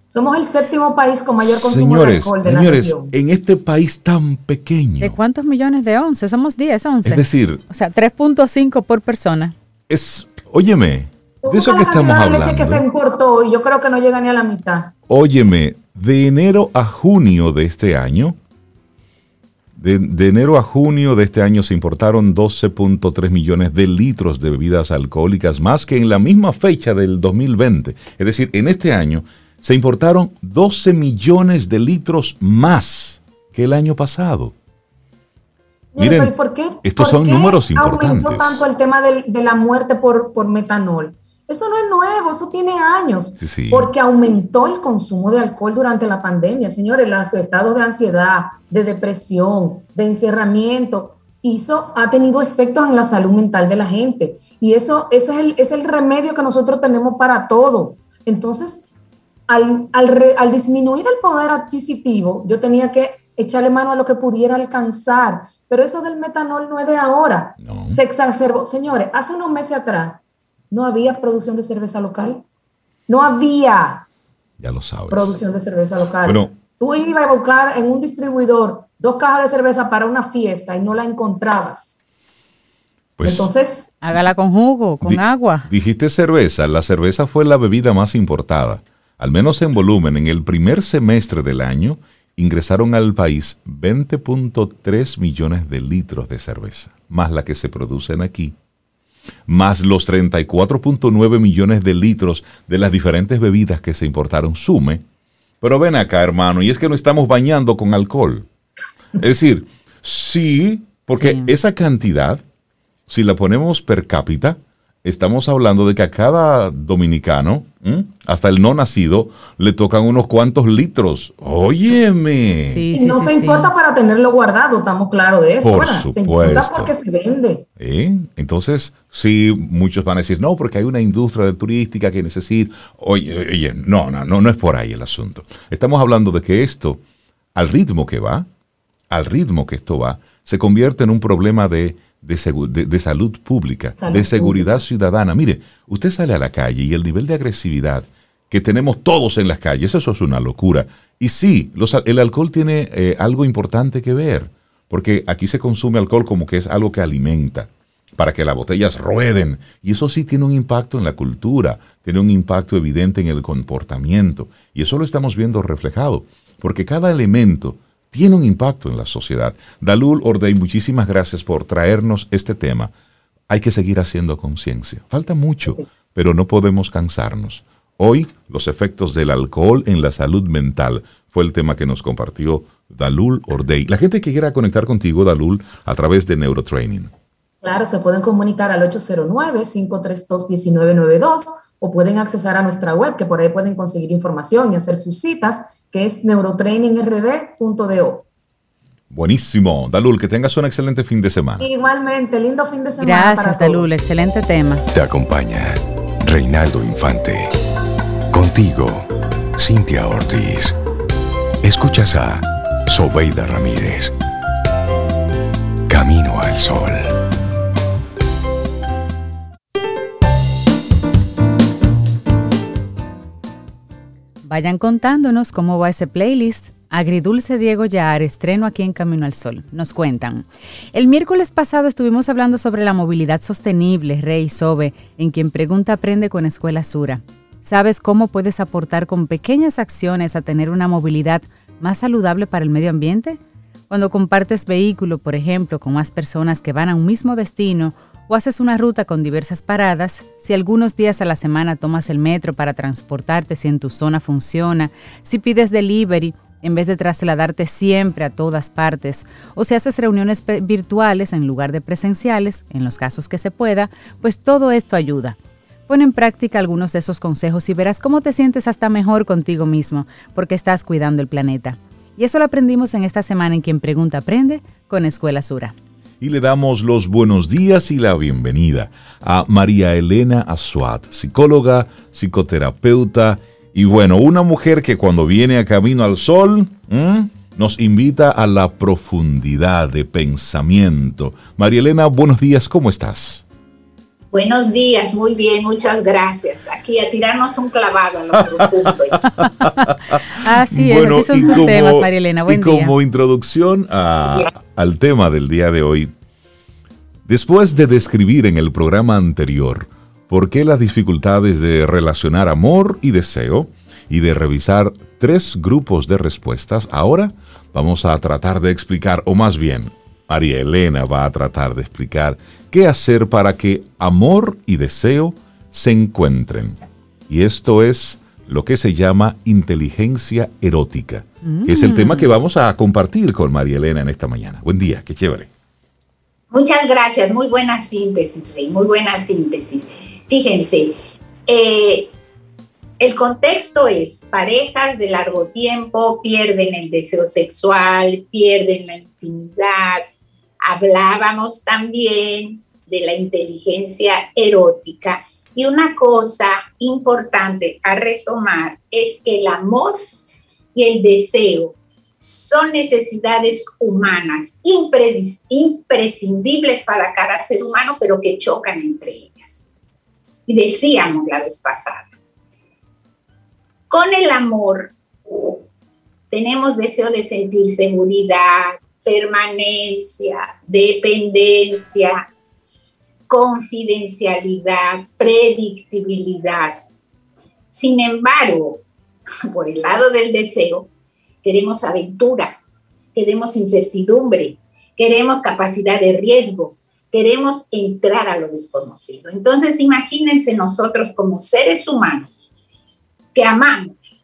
Somos el séptimo país con mayor consumo de alcohol de señores, en este país tan pequeño. ¿De cuántos millones de once? Somos 10, 11. Es decir, o sea, 3.5 por persona. Es, óyeme, de eso que estamos hablando. leche que se importó y yo creo que no llega ni a la mitad. Óyeme, de enero a junio de este año, de, de, enero a junio de este año se importaron 12.3 millones de litros de bebidas alcohólicas, más que en la misma fecha del 2020. Es decir, en este año se importaron 12 millones de litros más que el año pasado. Miren, ¿por qué, estos son números importantes. aumentó tanto el tema de, la muerte por, por, metanol? Eso no es nuevo, eso tiene años. Porque aumentó el consumo de alcohol durante la pandemia. Señores, los estados de ansiedad, de depresión, de encerramiento, hizo, ha tenido efectos en la salud mental de la gente. Y eso, eso es, el, es el remedio que nosotros tenemos para todo. Entonces, al, al, disminuir el poder adquisitivo, yo tenía que echarle mano a lo que pudiera alcanzar. Pero eso del metanol no es de ahora. Se exacerbó. Señores, hace unos meses atrás no había producción de cerveza local. No había. Ya lo sabes. Producción de cerveza local. Tú ibas a buscar en un distribuidor dos cajas de cerveza para una fiesta y no la encontrabas. Pues, Entonces. Hágala con jugo, con agua. Dijiste cerveza. La cerveza fue la bebida más importada al menos en volumen, en el primer semestre del año, ingresaron al país 20.3 millones de litros de cerveza, más la que se producen aquí, más los 34.9 millones de litros de las diferentes bebidas que se importaron, sume. Pero ven acá, hermano, y es que no estamos bañando con alcohol. Es decir, sí, porque esa cantidad, si la ponemos per cápita, estamos hablando de que a cada dominicano, hasta el no nacido, le tocan unos cuantos litros. Óyeme. y no se importa para tenerlo guardado, estamos claros de eso. Por supuesto. Se importa porque se vende. ¿Eh? Entonces, sí, muchos van a decir, no, porque hay una industria de turística que necesita. Oye, oye, no, no, no, no es por ahí el asunto. Estamos hablando de que esto, al ritmo que va, al ritmo que esto va, se convierte en un problema de de, salud pública, de seguridad ciudadana. Mire, usted sale a la calle y el nivel de agresividad que tenemos todos en las calles, eso es una locura. Y sí, el alcohol tiene eh, algo importante que ver, porque aquí se consume alcohol como que es algo que alimenta, para que las botellas rueden. Y eso sí tiene un impacto en la cultura, tiene un impacto evidente en el comportamiento. Y eso lo estamos viendo reflejado, porque cada elemento tiene un impacto en la sociedad. Dalul Ordey, muchísimas gracias por traernos este tema. Hay que seguir haciendo conciencia. Falta mucho, pero no podemos cansarnos. Hoy, los efectos del alcohol en la salud mental fue el tema que nos compartió Dalul Ordey. La gente que quiera conectar contigo, Dalul, a través de Neurotraining. Claro, se pueden comunicar al 809-532-1992 o pueden accesar a nuestra web, que por ahí pueden conseguir información y hacer sus citas, que es neurotrainingrd.do. Buenísimo. Dalul, que tengas un excelente fin de semana. Igualmente, lindo fin de semana. Gracias, Dalul, excelente tema. Te acompaña Reinaldo Infante. Contigo, Cintia Ortiz. Escuchas a Sobeida Ramírez. Camino al Sol. Vayan contándonos cómo va ese playlist. Agridulce Diego Yaar, estreno aquí en Camino al Sol. Nos cuentan. El miércoles pasado estuvimos hablando sobre la movilidad sostenible, Rey Sobe, en quien pregunta aprende con Escuela Sura. ¿Sabes cómo puedes aportar con pequeñas acciones a tener una movilidad más saludable para el medio ambiente? Cuando compartes vehículo, por ejemplo, con más personas que van a un mismo destino o haces una ruta con diversas paradas, si algunos días a la semana tomas el metro para transportarte si en tu zona funciona, si pides delivery en vez de trasladarte siempre a todas partes, o si haces reuniones virtuales en lugar de presenciales, en los casos que se pueda, pues todo esto ayuda. Pon en práctica algunos de esos consejos y verás cómo te sientes hasta mejor contigo mismo, porque estás cuidando el planeta. Y eso lo aprendimos en esta semana en Quien Pregunta Aprende con Escuela Sura y le damos los buenos días y la bienvenida a María Elena Azuat, psicóloga, psicoterapeuta y bueno, una mujer que cuando viene a Camino al Sol nos invita a la profundidad de pensamiento. María Elena, buenos días, ¿cómo estás? Buenos días, muy bien, muchas gracias. Aquí a tirarnos un clavado a lo profundo. (laughs) así es, así son sus temas, María Elena. Buen y como introducción al tema del día de hoy, después de describir en el programa anterior por qué las dificultades de relacionar amor y deseo y de revisar tres grupos de respuestas, ahora vamos a tratar de explicar, o más bien, María Elena va a tratar de explicar qué hacer para que amor y deseo se encuentren. Y esto es lo que se llama inteligencia erótica, que es el tema que vamos a compartir con María Elena en esta mañana. Buen día, qué chévere. Muchas gracias, muy buena síntesis, Rey, muy buena síntesis. Fíjense, eh, el contexto es parejas de largo tiempo pierden el deseo sexual, pierden la intimidad, hablábamos también de la inteligencia erótica. Y una cosa importante a retomar es que el amor y el deseo son necesidades humanas imprescindibles para cada ser humano, pero que chocan entre ellas. Y decíamos la vez pasada, con el amor tenemos deseo de sentir seguridad, permanencia, dependencia, confidencialidad, predictibilidad. Sin embargo, (laughs) por el lado del deseo, queremos aventura, queremos incertidumbre, queremos capacidad de riesgo, queremos entrar a lo desconocido. Entonces, imagínense nosotros como seres humanos que amamos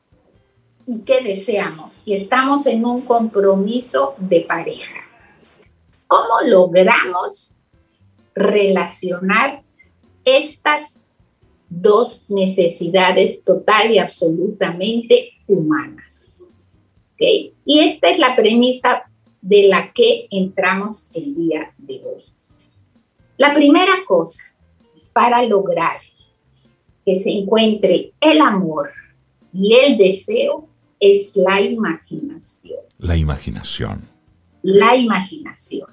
y que deseamos y estamos en un compromiso de pareja. ¿Cómo logramos relacionar estas dos necesidades total y absolutamente humanas? Y esta es la premisa de la que entramos el día de hoy. La primera cosa para lograr que se encuentre el amor y el deseo es la imaginación. La imaginación. La imaginación.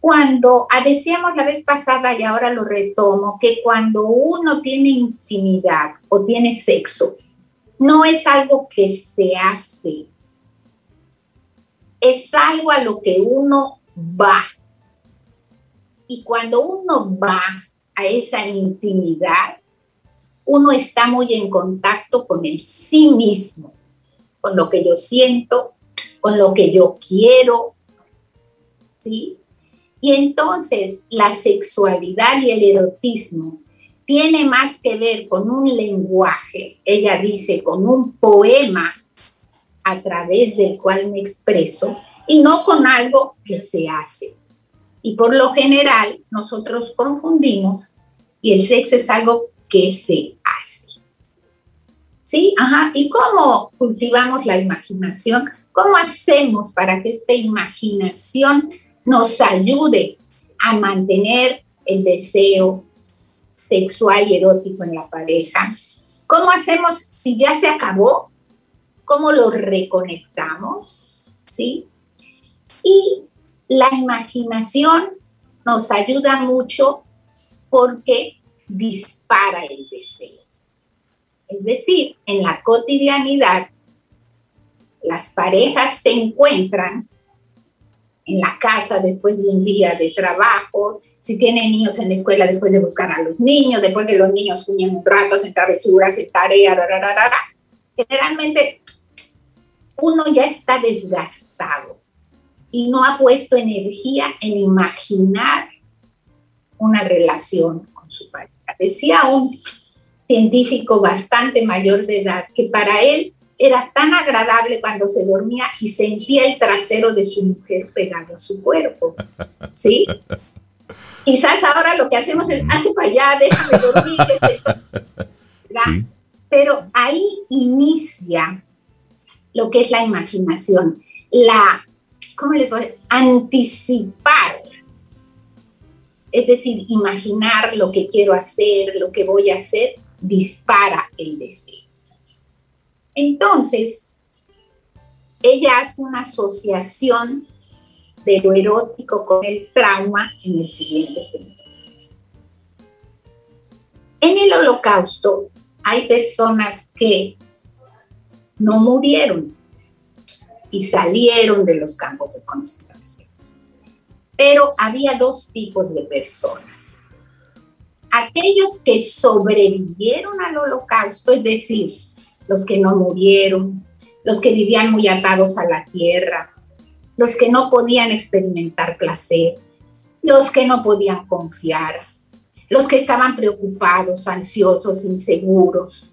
Cuando, ah, decíamos la vez pasada y ahora lo retomo, que cuando uno tiene intimidad o tiene sexo, no es algo que se hace, es algo a lo que uno va. Y cuando uno va a esa intimidad, uno está muy en contacto con el sí mismo, con lo que yo siento, con lo que yo quiero, ¿sí? Y entonces la sexualidad y el erotismo tiene más que ver con un lenguaje, ella dice, con un poema a través del cual me expreso y no con algo que se hace. Y por lo general nosotros confundimos y el sexo es algo que se. ¿Sí? Ajá. ¿Y cómo cultivamos la imaginación? ¿Cómo hacemos para que esta imaginación nos ayude a mantener el deseo sexual y erótico en la pareja? ¿Cómo hacemos si ya se acabó? ¿Cómo lo reconectamos? ¿Sí? Y la imaginación nos ayuda mucho porque dispara el deseo. Es decir, en la cotidianidad, las parejas se encuentran en la casa después de un día de trabajo, si tienen niños en la escuela después de buscar a los niños, después de los niños juegan un rato, hacen travesuras, hacen tarea, generalmente uno ya está desgastado y no ha puesto energía en imaginar una relación con su pareja. Decía un científico bastante mayor de edad que para él era tan agradable cuando se dormía y sentía el trasero de su mujer pegado a su cuerpo. (laughs) ¿Sí? Quizás ahora lo que hacemos es, hazte para allá, déjame dormir. Pero ahí inicia lo que es la imaginación, la, ¿cómo les voy a decir? Anticipar. Es decir, imaginar lo que quiero hacer, lo que voy a hacer, dispara el deseo. Entonces, ella hace una asociación de lo erótico con el trauma en el siguiente sentido. En el holocausto hay personas que no murieron y salieron de los campos de concentración. Pero había dos tipos de personas. Aquellos que sobrevivieron al holocausto, es decir, los que no murieron, los que vivían muy atados a la tierra, los que no podían experimentar placer, los que no podían confiar, los que estaban preocupados, ansiosos, inseguros.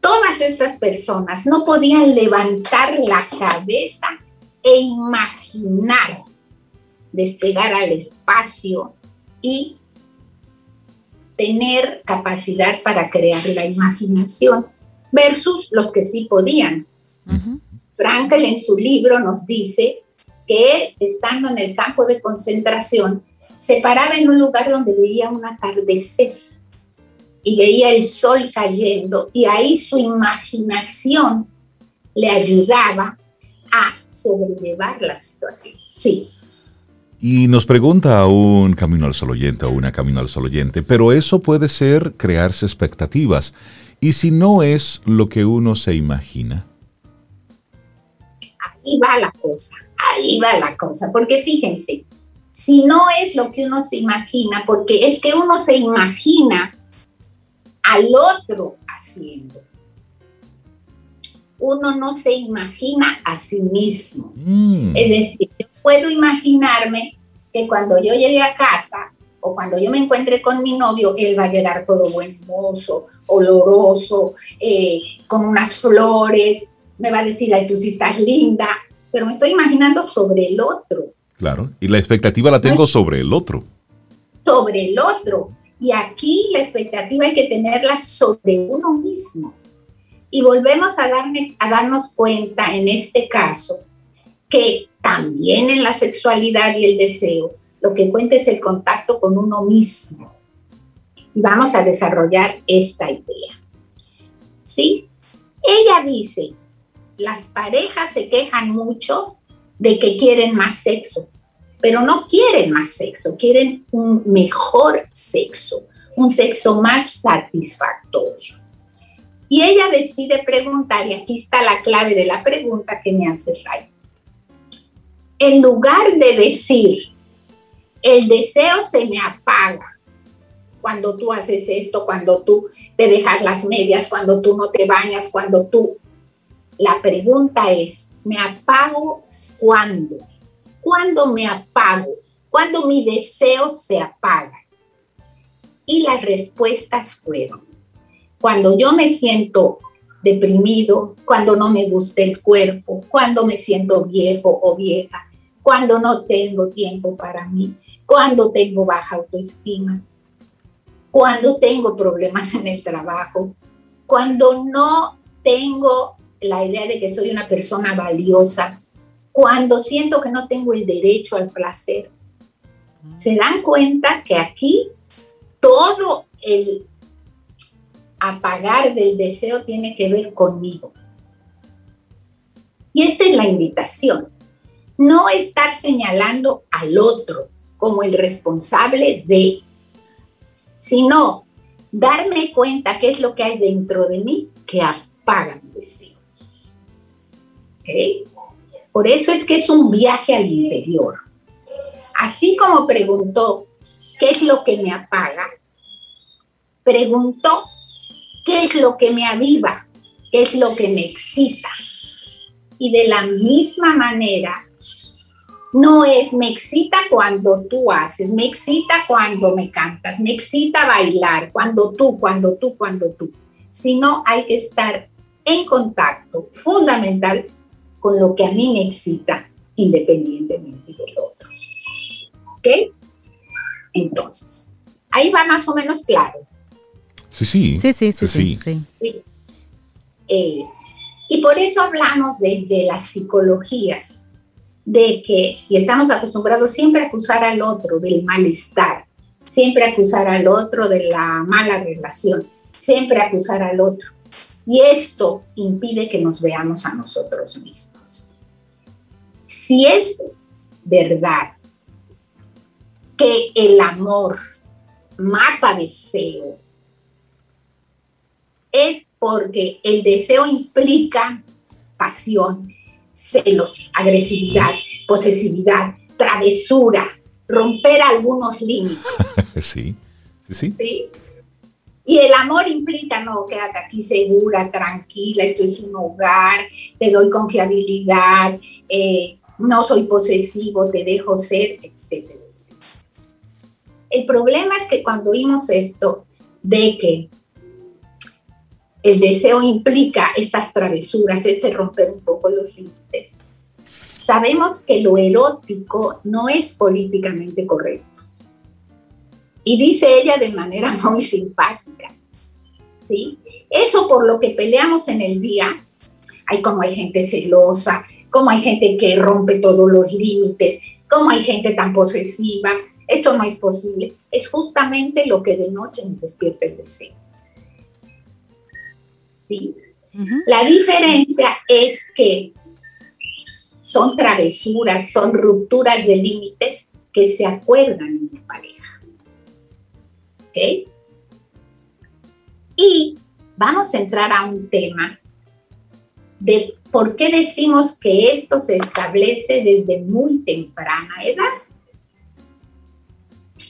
Todas estas personas no podían levantar la cabeza e imaginar despegar al espacio y tener capacidad para crear la imaginación versus los que sí podían. Frankel en su libro nos dice que él, estando en el campo de concentración, se paraba en un lugar donde veía un atardecer y veía el sol cayendo y ahí su imaginación le ayudaba a sobrellevar la situación. Sí. Y nos pregunta un camino al sol oyente o una camino al sol oyente, pero eso puede ser crearse expectativas. ¿Y si no es lo que uno se imagina? Ahí va la cosa, ahí va la cosa, porque fíjense, si no es lo que uno se imagina, porque es que uno se imagina al otro haciendo. Uno no se imagina a sí mismo. Mm. Es decir, puedo imaginarme que cuando yo llegue a casa o cuando yo me encuentre con mi novio, él va a llegar todo buen mozo, oloroso, eh, con unas flores, me va a decir, ay, tú sí estás linda, pero me estoy imaginando sobre el otro. Claro, y la expectativa la tengo sobre el otro. Sobre el otro. Y aquí la expectativa hay que tenerla sobre uno mismo. Y volvemos a, darme, a darnos cuenta en este caso que también en la sexualidad y el deseo lo que cuenta es el contacto con uno mismo. Y vamos a desarrollar esta idea. ¿Sí? Ella dice, las parejas se quejan mucho de que quieren más sexo, pero no quieren más sexo, quieren un mejor sexo, un sexo más satisfactorio. Y ella decide preguntar, y aquí está la clave de la pregunta que me hace Ray. En lugar de decir, el deseo se me apaga cuando tú haces esto, cuando tú te dejas las medias, cuando tú no te bañas, cuando tú... La pregunta es, ¿me apago cuándo? ¿Cuándo me apago? ¿Cuándo mi deseo se apaga? Y las respuestas fueron, cuando yo me siento deprimido, cuando no me gusta el cuerpo, cuando me siento viejo o vieja, cuando no tengo tiempo para mí, cuando tengo baja autoestima, cuando tengo problemas en el trabajo, cuando no tengo la idea de que soy una persona valiosa, cuando siento que no tengo el derecho al placer. Se dan cuenta que aquí todo el apagar del deseo tiene que ver conmigo. Y esta es la invitación. No estar señalando al otro como el responsable de, sino darme cuenta qué es lo que hay dentro de mí que apaga mi deseo. Por eso es que es un viaje al interior. Así como preguntó, ¿qué es lo que me apaga? Preguntó, ¿qué es lo que me aviva? ¿Qué es lo que me excita? Y de la misma manera, no es me excita cuando tú haces, me excita cuando me cantas, me excita bailar, cuando tú, cuando tú, cuando tú, sino hay que estar en contacto fundamental con lo que a mí me excita independientemente del otro. ¿Ok? Entonces, ahí va más o menos claro. Sí, sí. Sí, sí, sí. sí, sí. Eh, y por eso hablamos desde la psicología de que, y estamos acostumbrados siempre a acusar al otro del malestar, siempre a acusar al otro de la mala relación, siempre a acusar al otro. Y esto impide que nos veamos a nosotros mismos. Si es verdad que el amor mata deseo, es porque el deseo implica pasión, celos, agresividad, posesividad, travesura, romper algunos límites. (laughs) sí, sí. ¿Sí? Y el amor implica, no, quédate aquí segura, tranquila, esto es un hogar, te doy confiabilidad, eh, no soy posesivo, te dejo ser, etcétera, etcétera. El problema es que cuando oímos esto de que el deseo implica estas travesuras, este romper un poco los límites. Sabemos que lo erótico no es políticamente correcto. Y dice ella de manera (laughs) muy simpática. ¿sí? Eso por lo que peleamos en el día, hay como hay gente celosa, como hay gente que rompe todos los límites, como hay gente tan posesiva, esto no es posible. Es justamente lo que de noche nos despierta el deseo. ¿Sí? La diferencia es que son travesuras, son rupturas de límites que se acuerdan en la pareja. ¿Ok? Y vamos a entrar a un tema de por qué decimos que esto se establece desde muy temprana edad.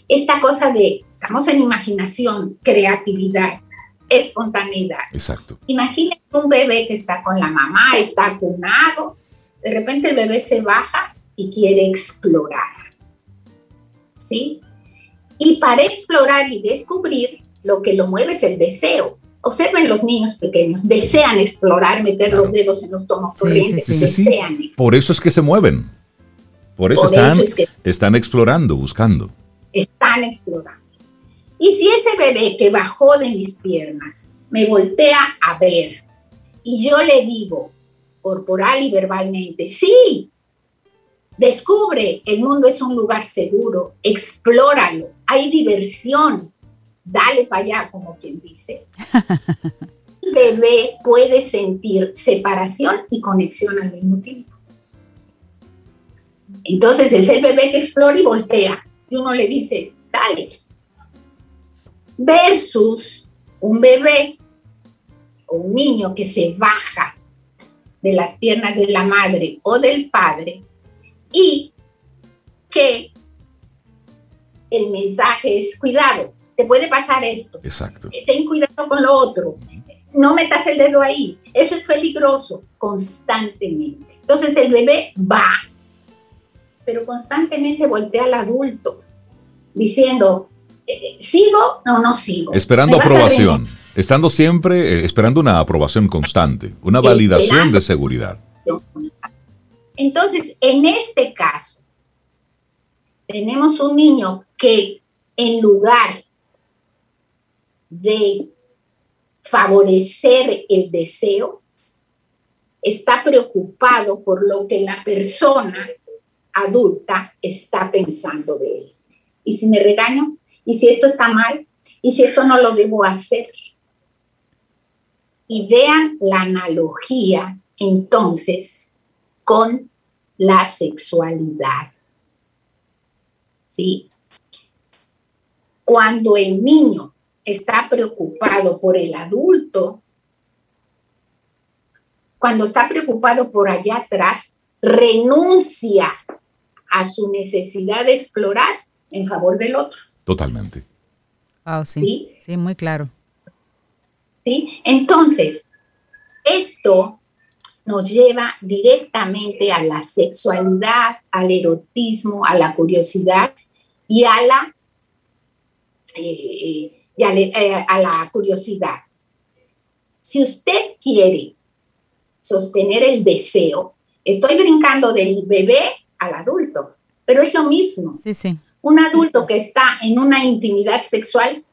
Esta cosa de, estamos en imaginación, creatividad, espontaneidad. Exacto. Imaginen un bebé que está con la mamá, está acunado, de repente el bebé se baja y quiere explorar. ¿Sí? Y para explorar y descubrir, lo que lo mueve es el deseo. Observen los niños pequeños, desean explorar, meter los dedos en los tomos corrientes, desean Por eso es que se mueven. Por eso, están, están explorando, buscando. Están explorando. Y si ese bebé que bajó de mis piernas me voltea a ver y yo le digo, corporal y verbalmente, sí, descubre, el mundo es un lugar seguro, explóralo, hay diversión, dale para allá, como quien dice. (laughs) El bebé puede sentir separación y conexión al mismo tiempo. Entonces es el bebé que explora y voltea. Y uno le dice, dale, versus un bebé o un niño que se baja de las piernas de la madre o del padre y que el mensaje es cuidado, te puede pasar esto. Exacto. Ten cuidado con lo otro. No metas el dedo ahí. Eso es peligroso constantemente. Entonces el bebé va, pero constantemente voltea al adulto diciendo, ¿sigo? No, no sigo. Esperando aprobación, estando siempre eh, esperando una aprobación constante, una validación de seguridad. Entonces, en este caso, tenemos un niño que en lugar de favorecer el deseo, está preocupado por lo que la persona adulta está pensando de él. ¿Y si me regaño? ¿Y si esto está mal? ¿Y si esto no lo debo hacer? Y vean la analogía entonces con la sexualidad. ¿Sí? Cuando el niño está preocupado por el adulto, cuando está preocupado por allá atrás, renuncia a su necesidad de explorar en favor del otro. Totalmente. sí, sí, muy claro. ¿Sí? Entonces, esto nos lleva directamente a la sexualidad, al erotismo, a la curiosidad y a la, eh, eh, a la curiosidad. Si usted quiere sostener el deseo. Estoy brincando del bebé al adulto, pero es lo mismo. Sí, sí. Un adulto que está en una intimidad sexual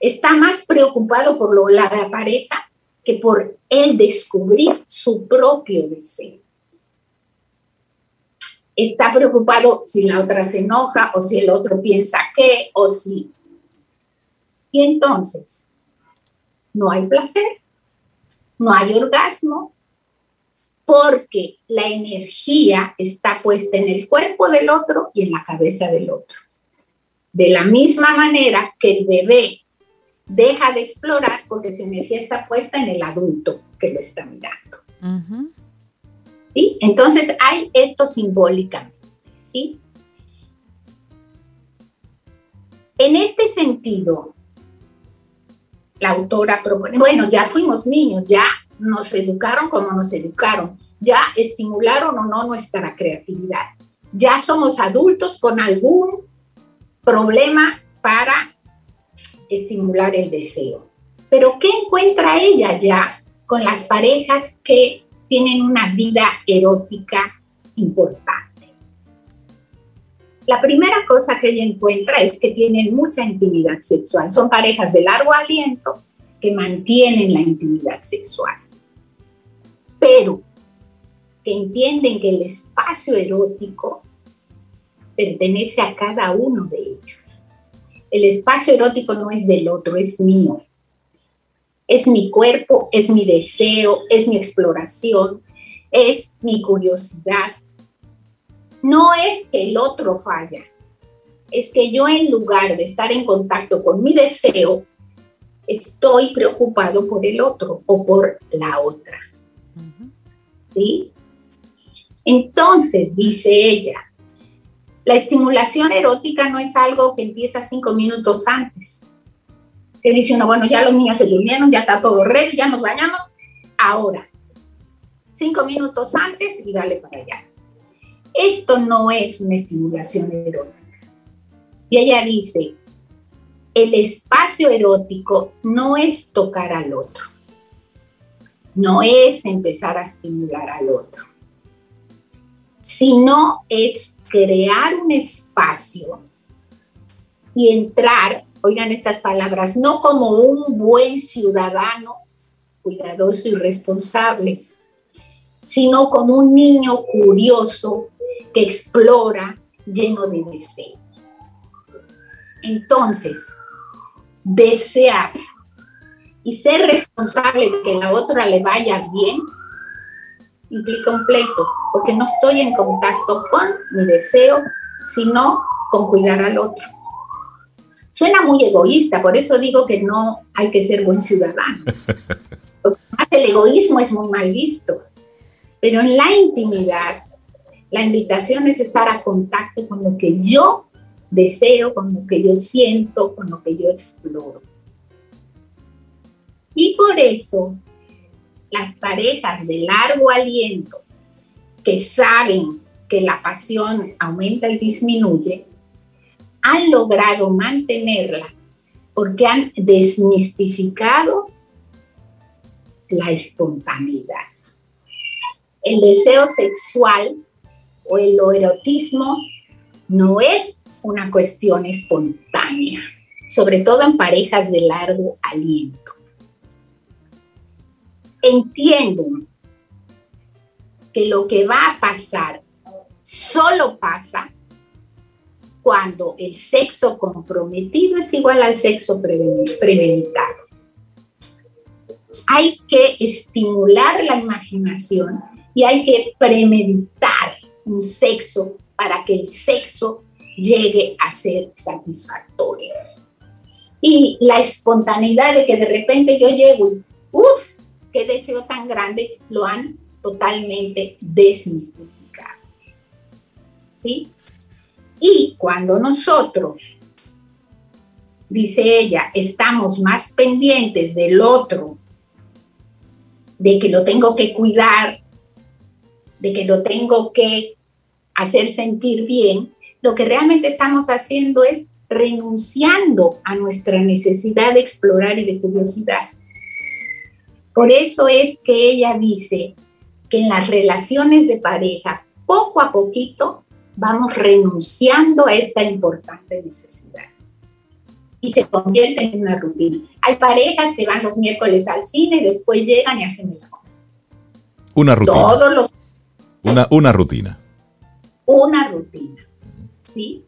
está más preocupado por lo, la, la pareja que por él descubrir su propio deseo. Está preocupado si la otra se enoja o si el otro piensa qué o si. Y entonces, no hay placer, no hay orgasmo, porque la energía está puesta en el cuerpo del otro y en la cabeza del otro. De la misma manera que el bebé deja de explorar porque su energía está puesta en el adulto que lo está mirando. ¿Sí? Entonces hay esto simbólicamente, ¿sí? En este sentido, la autora propone, bueno, ya fuimos niños, ya nos educaron como nos educaron, ya estimularon o no nuestra creatividad. Ya somos adultos con algún problema para estimular el deseo. Pero ¿qué encuentra ella ya con las parejas que tienen una vida erótica importante? La primera cosa que ella encuentra es que tienen mucha intimidad sexual. Son parejas de largo aliento que mantienen la intimidad sexual pero que entienden que el espacio erótico pertenece a cada uno de ellos. El espacio erótico no es del otro, es mío. Es mi cuerpo, es mi deseo, es mi exploración, es mi curiosidad. No es que el otro falla, es que yo en lugar de estar en contacto con mi deseo, estoy preocupado por el otro o por la otra. ¿sí? Entonces, dice ella, la estimulación erótica no es algo que empieza cinco minutos antes. Que dice uno, bueno, ya los niños se durmieron, ya está todo ready, ya nos bañamos, ahora. Cinco minutos antes y dale para allá. Esto no es una estimulación erótica. Y ella dice, el espacio erótico no es tocar al otro no es empezar a estimular al otro, sino es crear un espacio y entrar, oigan estas palabras, no como un buen ciudadano cuidadoso y responsable, sino como un niño curioso que explora lleno de deseo. Entonces, desear y ser responsable de que la otra le vaya bien implica un pleito, porque no estoy en contacto con mi deseo, sino con cuidar al otro. Suena muy egoísta, por eso digo que no hay que ser buen ciudadano. (laughs) El egoísmo es muy mal visto, pero en la intimidad la invitación es estar a contacto con lo que yo deseo, con lo que yo siento, con lo que yo exploro. Y por eso las parejas de largo aliento que saben que la pasión aumenta y disminuye, han logrado mantenerla porque han desmistificado la espontaneidad. El deseo sexual o el erotismo no es una cuestión espontánea, sobre todo en parejas de largo aliento. Entienden que lo que va a pasar solo pasa cuando el sexo comprometido es igual al sexo premeditado. Hay que estimular la imaginación y hay que premeditar un sexo para que el sexo llegue a ser satisfactorio. Y la espontaneidad de que de repente yo llego y, uff, qué deseo tan grande, lo han totalmente desmistificado. ¿Sí? Y cuando nosotros, dice ella, estamos más pendientes del otro, de que lo tengo que cuidar, de que lo tengo que hacer sentir bien, lo que realmente estamos haciendo es renunciando a nuestra necesidad de explorar y de curiosidad. Por eso es que ella dice que en las relaciones de pareja, poco a poquito, vamos renunciando a esta importante necesidad. Y se convierte en una rutina. Hay parejas que van los miércoles al cine y después llegan y hacen el amor. Una rutina. Todos los... Una, una rutina. Una rutina. ¿Sí?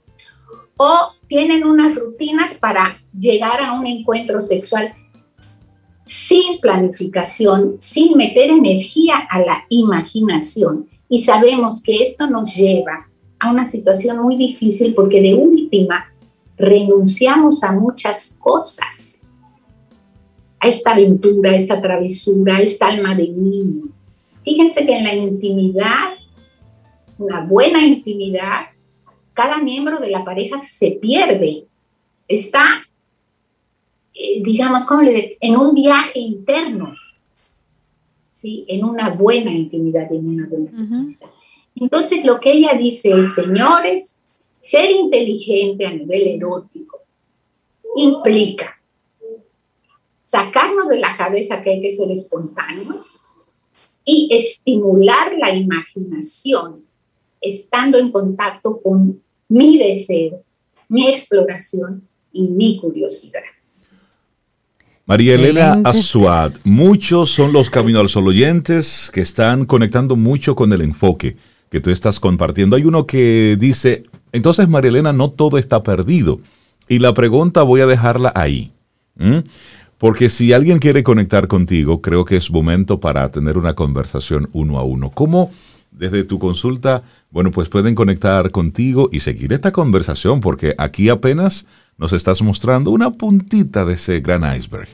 O tienen unas rutinas para llegar a un encuentro sexual sin planificación, sin meter energía a la imaginación. Y sabemos que esto nos lleva a una situación muy difícil porque de última renunciamos a muchas cosas, a esta aventura, a esta travesura, a esta alma de niño. Fíjense que en la intimidad, una buena intimidad, cada miembro de la pareja se pierde, está, digamos, ¿cómo le en un viaje interno, ¿sí? en una buena intimidad, en una buena sexualidad. Entonces lo que ella dice es, señores, ser inteligente a nivel erótico implica sacarnos de la cabeza que hay que ser espontáneos y estimular la imaginación estando en contacto con mi deseo, mi exploración y mi curiosidad. María Elena Azuad, muchos son los Camino al Sol oyentes que están conectando mucho con el enfoque que tú estás compartiendo. Hay uno que dice, entonces María Elena, no todo está perdido. Y la pregunta voy a dejarla ahí. Porque si alguien quiere conectar contigo, creo que es momento para tener una conversación uno a uno. ¿Cómo desde tu consulta, bueno, pues pueden conectar contigo y seguir esta conversación? Porque aquí apenas nos estás mostrando una puntita de ese gran iceberg.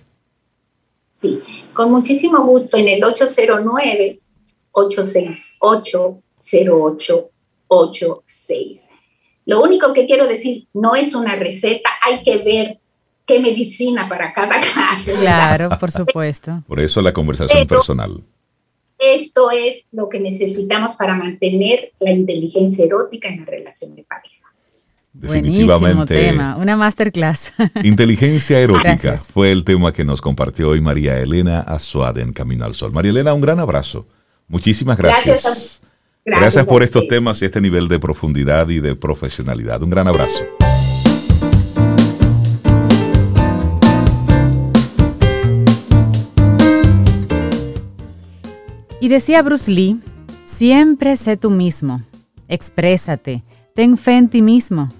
Sí, con muchísimo gusto en el 809 868 0886. Lo único que quiero decir, no es una receta, hay que ver qué medicina para cada (laughs) caso. Claro, por supuesto. Por eso la conversación personal. Esto es lo que necesitamos para mantener la inteligencia erótica en la relación de pareja. Definitivamente. tema, una masterclass. (laughs) Inteligencia erótica fue el tema que nos compartió hoy María Elena Azuad en Camino al Sol. María Elena, un gran abrazo. Muchísimas gracias. Gracias Gracias, por estos temas y este nivel de profundidad y de profesionalidad. Un gran abrazo. Y decía Bruce Lee, siempre sé tú mismo, exprésate, ten fe en ti mismo.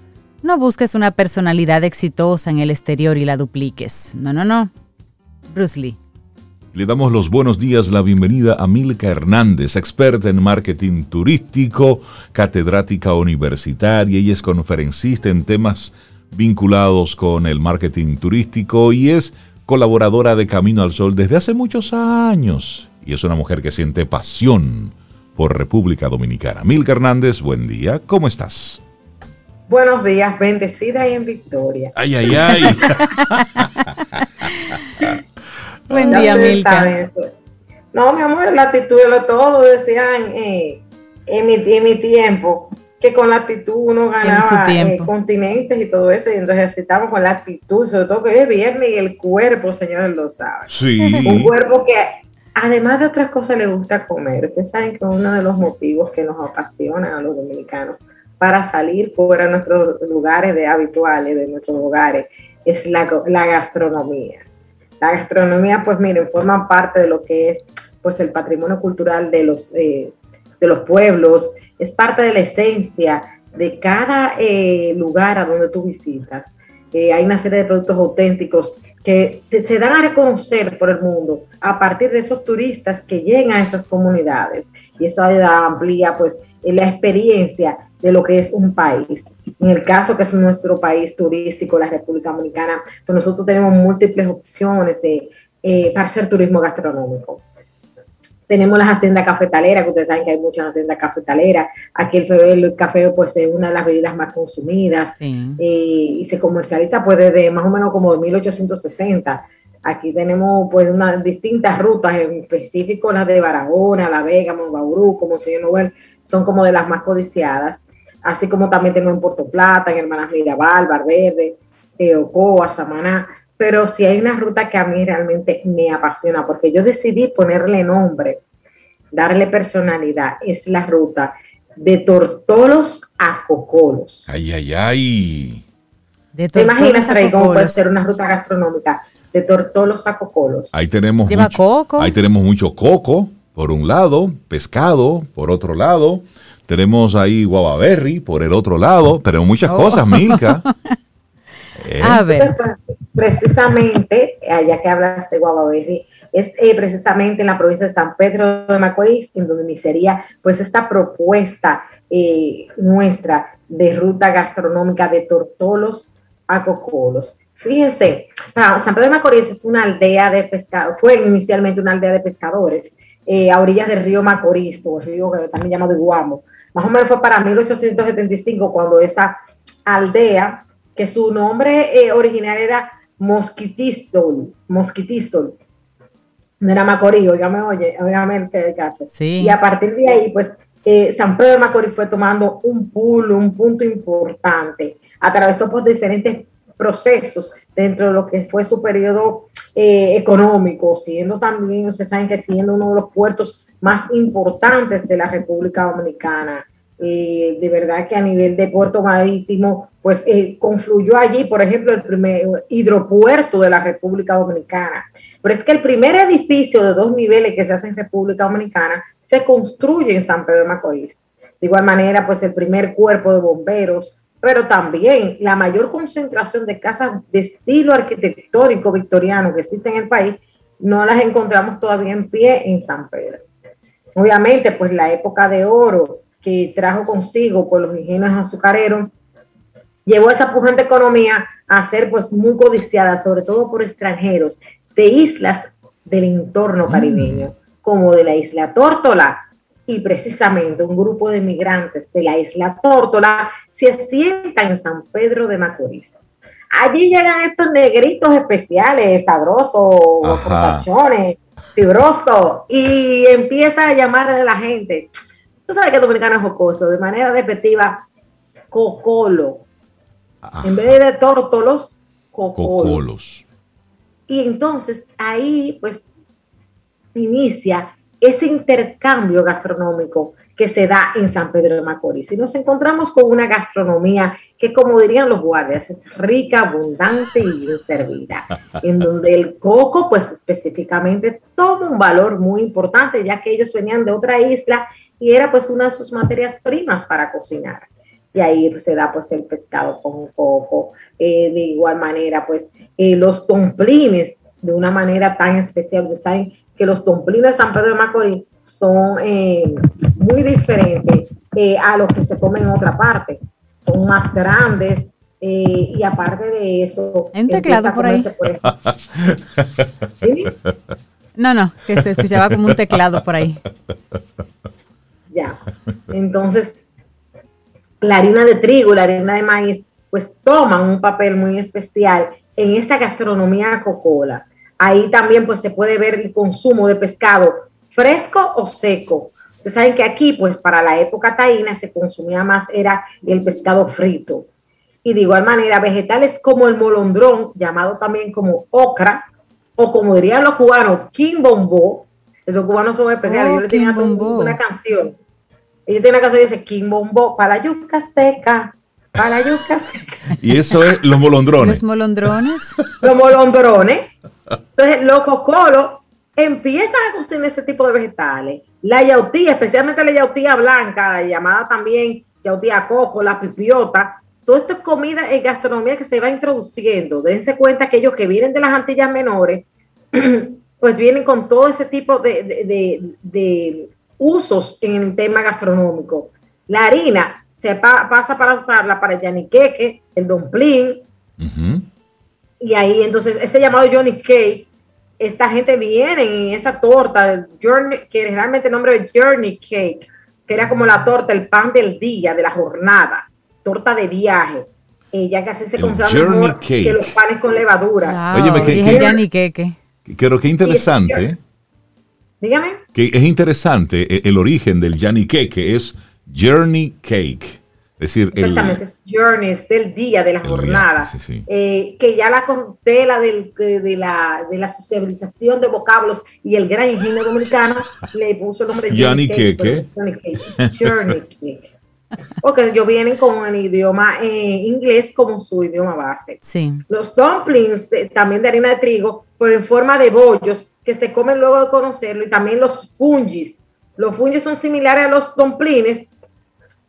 No busques una personalidad exitosa en el exterior y la dupliques. No, no, no. Bruce Lee. Le damos los buenos días, la bienvenida a Milka Hernández, experta en marketing turístico, catedrática universitaria, y es conferencista en temas vinculados con el marketing turístico y es colaboradora de Camino al Sol desde hace muchos años. Y es una mujer que siente pasión por República Dominicana. Milka Hernández, buen día, ¿cómo estás? Buenos días, bendecida y en victoria. Ay, ay, ay. (laughs) Buen día, Milka. No, mi amor, la actitud de lo todo, decían eh, en, mi, en mi tiempo, que con la actitud uno ganaba eh, continentes y todo eso, y entonces necesitamos con la actitud, sobre todo que es viernes y el cuerpo, señores, lo saben. Sí. Un cuerpo que además de otras cosas le gusta comer. Ustedes saben que uno de los motivos que nos apasiona a los dominicanos para salir fuera de nuestros lugares de habituales, de nuestros hogares, es la, gastronomía. La gastronomía, pues miren, forma parte de lo que es pues el patrimonio cultural de los, eh, de los pueblos, es parte de la esencia de cada eh, lugar a donde tú visitas. Eh, hay una serie de productos auténticos que se dan a reconocer por el mundo a partir de esos turistas que llegan a esas comunidades. Y eso amplía pues la experiencia de lo que es un país. En el caso que es nuestro país turístico, la República Dominicana, pues nosotros tenemos múltiples opciones de, eh, para hacer turismo gastronómico. Tenemos las haciendas cafetaleras, que ustedes saben que hay muchas haciendas cafetaleras. Aquí el, el café pues, es una de las bebidas más consumidas eh, y se comercializa pues, desde más o menos como 1860. Aquí tenemos pues unas distintas rutas, en específico las de Barahona, La Vega, Monbaurú, como señor Nobel, son como de las más codiciadas. Así como también tengo en Puerto Plata, en Hermanas Mirabal, Barberde, eh, Ocoa, Samaná pero sí hay una ruta que a mí realmente me apasiona, porque yo decidí ponerle nombre, darle personalidad, es la ruta de Tortolos a Cocolos. Ay, ay, ay. De ¿Te imaginas, cómo puede ser una ruta gastronómica de Tortolos a Cocolos? Ahí tenemos, mucho, ahí tenemos mucho coco, por un lado, pescado, por otro lado. Tenemos ahí guavaberry por el otro lado, pero muchas oh. cosas, Milka. (laughs) Eh. A ver. precisamente, allá que hablas de Guavaberry, es eh, precisamente en la provincia de San Pedro de Macorís, en donde iniciaría pues esta propuesta eh, nuestra de ruta gastronómica de tortolos a cocolos. Fíjense, San Pedro de Macorís es una aldea de pescadores, fue inicialmente una aldea de pescadores a orillas del río Macorís, o el río que también llamado Guamo. Más o menos fue para 1875 cuando esa aldea que su nombre eh, original era Mosquitistol, Mosquitistol, no era Macorís, oígame, oye, oígame el caso. Y a partir de ahí, pues, eh, San Pedro de Macorís fue tomando un pulo, un punto importante. Atravesó por pues, diferentes procesos dentro de lo que fue su periodo eh, siendo también, ustedes saben que siendo uno de los puertos más importantes de la República Dominicana. Eh, de verdad que a nivel de puerto marítimo, pues eh, confluyó allí, por ejemplo, el primer hidropuerto de la República Dominicana. Pero es que el primer edificio de dos niveles que se hace en República Dominicana se construye en San Pedro de Macorís. De igual manera, pues el primer cuerpo de bomberos, pero también la mayor concentración de casas de estilo arquitectónico victoriano que existe en el país, no las encontramos todavía en pie en San Pedro. Obviamente, pues la época de oro que trajo consigo por los ingenios azucareros, llevó esa pujante economía a ser pues muy codiciada, sobre todo por extranjeros de islas del entorno mm. caribeño, como de la isla Tórtola. Y precisamente un grupo de migrantes de la isla Tórtola se asienta en San Pedro de Macorís. Allí llegan estos negritos especiales, sabrosos, con fibrosos, y empieza a llamar a la gente Tú sabes que el dominicano es jocoso, de manera despectiva, cocolo. En vez de tórtolos, cocolos. Y entonces ahí pues inicia ese intercambio gastronómico que se da en San Pedro de Macorís. Y nos encontramos con una gastronomía que, como dirían los guardias, es rica, abundante y bien servida, (laughs) en donde el coco, pues específicamente, toma un valor muy importante, ya que ellos venían de otra isla y era pues una de sus materias primas para cocinar. Y ahí se da pues el pescado con coco. Eh, de igual manera, pues eh, los tomplines, de una manera tan especial, ustedes saben que los tomplines de San Pedro de Macorís son eh, muy diferentes a los que se comen en otra parte. Son más grandes, y aparte de eso. Un teclado por ahí. (laughs) No, no, que se escuchaba como un teclado por ahí. Ya. Entonces, la harina de trigo, la harina de maíz, pues toman un papel muy especial en esta gastronomía cocola. Ahí también pues se puede ver el consumo de pescado fresco o seco. Ustedes saben que aquí pues para la época taína se consumía más era el pescado frito. Y de igual manera vegetales como el molondrón, llamado también como ocra, o como dirían los cubanos, quimbombó. Esos cubanos son especiales. Yo le tenía una canción Ellos tienen una casa que dice Quimbombo para yuca seca, para yuca seca. Y eso es los molondrones. Los molondrones. los molondrones. Entonces, los cocolos empiezan a cocinar ese tipo de vegetales. La yautía, especialmente la yautía blanca, llamada también yautía coco, la pipiota, todo esto es comida en gastronomía que se va introduciendo. Dense cuenta que ellos que vienen de las Antillas menores, (clears throat) pues vienen con todo ese tipo de, usos en el tema gastronómico. La harina se pasa para usarla para el yaniqueque, el dumpling, y ahí entonces ese llamado Johnny Cake, esta gente viene en esa torta, Journey, que realmente el nombre es Journey Cake, que era como la torta, el pan del día, de la jornada, torta de viaje. Eh, ya que así se considera mejor que los panes con levadura. Oye, que, que, que, que, Creo que interesante. Dígame. Que es interesante el, origen del Johnny Cake, que es Journey Cake. Es decir, Exactamente, es Journey, es del día, de la jornada. Eh, que ya la cortela del, de, la, de la sociabilización de vocablos y el gran ingenio dominicano (laughs) le puso el nombre Johnny Cake. Journey Cake. Porque ellos vienen con el idioma eh, inglés como su idioma base. Sí. Los dumplings, también de harina de trigo, pues en forma de bollos, que se comen luego de conocerlo, y también los fungis. Los fungis son similares a los dumplings,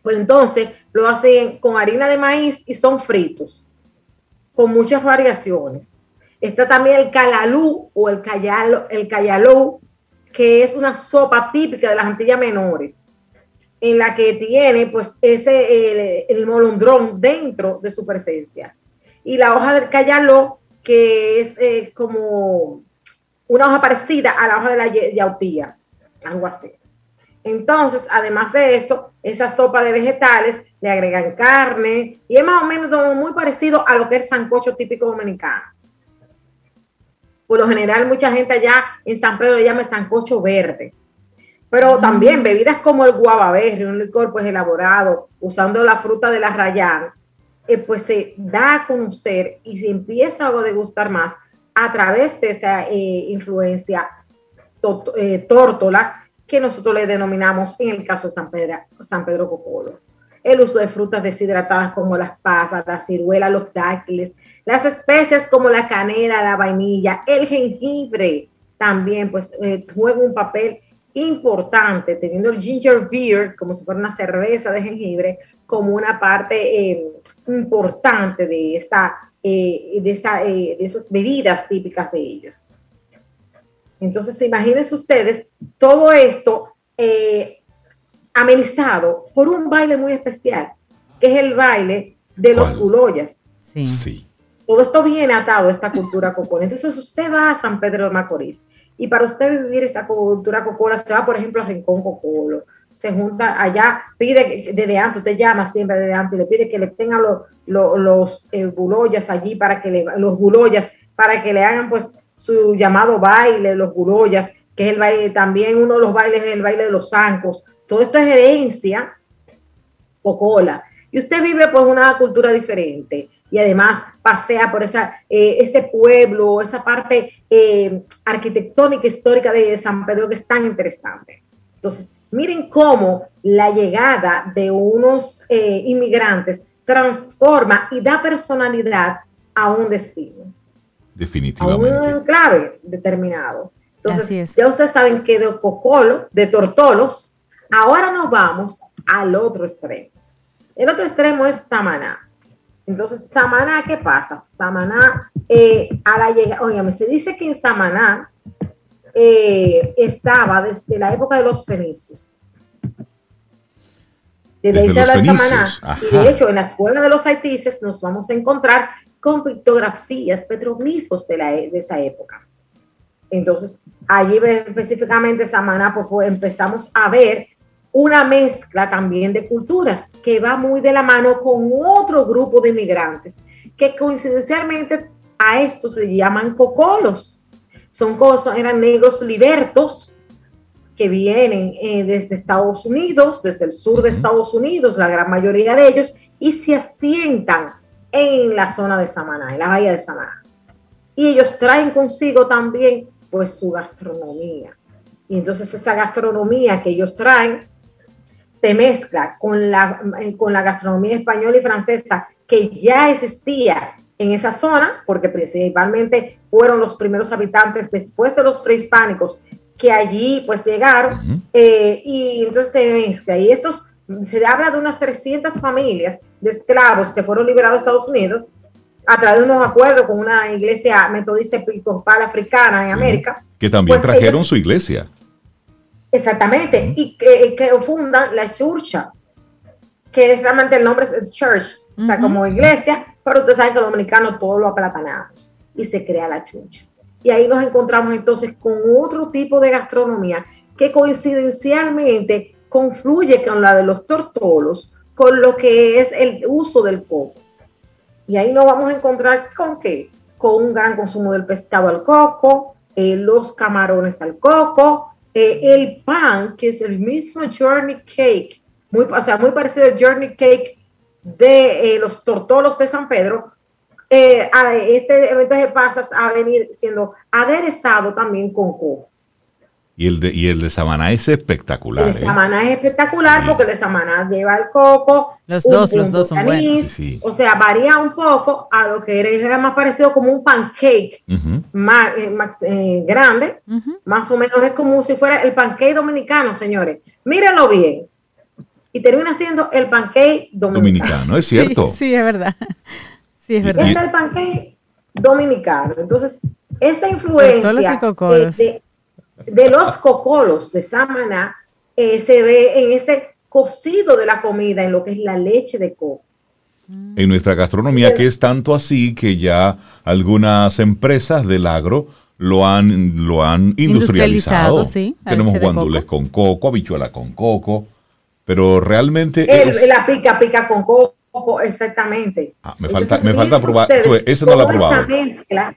pues entonces lo hacen con harina de maíz y son fritos, con muchas variaciones. Está también el calalú o el cayalo, el cayalú, que es una sopa típica de las Antillas Menores en la que tiene pues ese el, molondrón dentro de su presencia. Y la hoja del cayaló, que es eh, como una hoja parecida a la hoja de la yautía, algo así. Entonces, además de eso, esa sopa de vegetales le agregan carne y es más o menos muy parecido a lo que es el sancocho típico dominicano. Por lo general, mucha gente allá en San Pedro le llama sancocho verde pero también bebidas como el guavaberry, un licor pues elaborado usando la fruta de la rayán, eh, pues se da a conocer y se empieza a degustar más a través de esa eh, influencia eh, tórtola que nosotros le denominamos en el caso de San Pedro, San Pedro Cocolo. El uso de frutas deshidratadas como las pasas, la ciruela, los dátiles, las especias como la canela, la vainilla, el jengibre también pues juega un papel importante, teniendo el ginger beer como si fuera una cerveza de jengibre, como una parte eh, importante de, esta, eh, de, esta, eh, de esas bebidas típicas de ellos. Entonces, imagínense ustedes todo esto amenizado por un baile muy especial, que es el baile de los guloyas. Sí. Todo esto viene atado a esta cultura cocona. Entonces, usted va a San Pedro de Macorís y para usted vivir esta cultura cocola, se va, por ejemplo, a Rincón Cocolo, se junta allá, pide desde antes, usted llama siempre desde antes, le pide que le tengan los, los, eh, buloyas allí para que le, los buloyas, para que le hagan pues su llamado baile, los buloyas, que es el baile, también uno de los bailes es el baile de los zancos. Todo esto es herencia cocola. Y usted vive pues una cultura diferente y además pasea por esa, eh, ese pueblo, esa parte eh, arquitectónica histórica de San Pedro que es tan interesante. Entonces, miren cómo la llegada de unos eh, inmigrantes transforma y da personalidad a un destino. Definitivamente. A un clave determinado. Entonces, ya ustedes saben que de Cocolo, de Tortolos, ahora nos vamos al otro extremo. El otro extremo es Tamaná. Entonces, Samaná, ¿qué pasa? Samaná, eh, a la llegada, oígame, se dice que en Samaná eh, estaba desde la época de los fenicios. Desde, ahí se habla de Samaná. Y de hecho, en la escuela de los haitises nos vamos a encontrar con pictografías, petroglifos de, la, de esa época. Entonces, allí específicamente Samaná, pues, empezamos a ver una mezcla también de culturas que va muy de la mano con otro grupo de inmigrantes que coincidencialmente a estos se llaman cocolos. Son cosas, eran negros libertos que vienen eh, desde Estados Unidos, desde el sur de Estados Unidos, la gran mayoría de ellos, y se asientan en la zona de Samaná, en la bahía de Samaná. Y ellos traen consigo también pues su gastronomía. Y entonces esa gastronomía que ellos traen se mezcla con la, con la gastronomía española y francesa que ya existía en esa zona, porque principalmente fueron los primeros habitantes después de los prehispánicos que allí pues llegaron, eh, y entonces se mezcla. Y estos, se habla de unas 300 familias de esclavos que fueron liberados de Estados Unidos a través de unos acuerdos con una iglesia metodista episcopal africana en América. Que también pues trajeron su iglesia. Exactamente, y que, que, fundan la churcha, que es realmente el nombre es church, o sea, como iglesia, pero ustedes saben que los dominicanos todo lo aplatanamos y se crea la churcha. Y ahí nos encontramos entonces con otro tipo de gastronomía que coincidencialmente confluye con la de los tortolos, con lo que es el uso del coco. Y ahí nos vamos a encontrar con qué? Con un gran consumo del pescado al coco, eh, los camarones al coco, eh, el pan, que es el mismo Journey Cake, muy, o sea, muy parecido al Journey Cake de eh, los tortolos de San Pedro, eh, este evento de pasas a venir siendo aderezado también con coco. Y el de, y el de Samaná es espectacular. El de ¿eh? Samaná es espectacular porque el de Samaná lleva el coco. Los dos, los dos son buenos. O sea, varía un poco a lo que era más parecido como un pancake más, eh, grande. Más o menos es como si fuera el pancake dominicano, señores. Mírenlo bien. Y termina siendo el pancake dominicano. Dominicano, es cierto. sí, es verdad. (laughs) Sí, es verdad. Este es el pancake dominicano. Entonces, esta influencia de, de, los cocolos de Samaná eh, se ve en este cocido de la comida, en lo que es la leche de coco. En nuestra gastronomía, que es tanto así que ya algunas empresas del agro lo han, lo han industrializado. sí, Tenemos guandules con coco, habichuela con coco, pero realmente... La pica pica con coco exactamente. Ah, me falta, me falta probar. ese no lo he probado. Esa mezcla,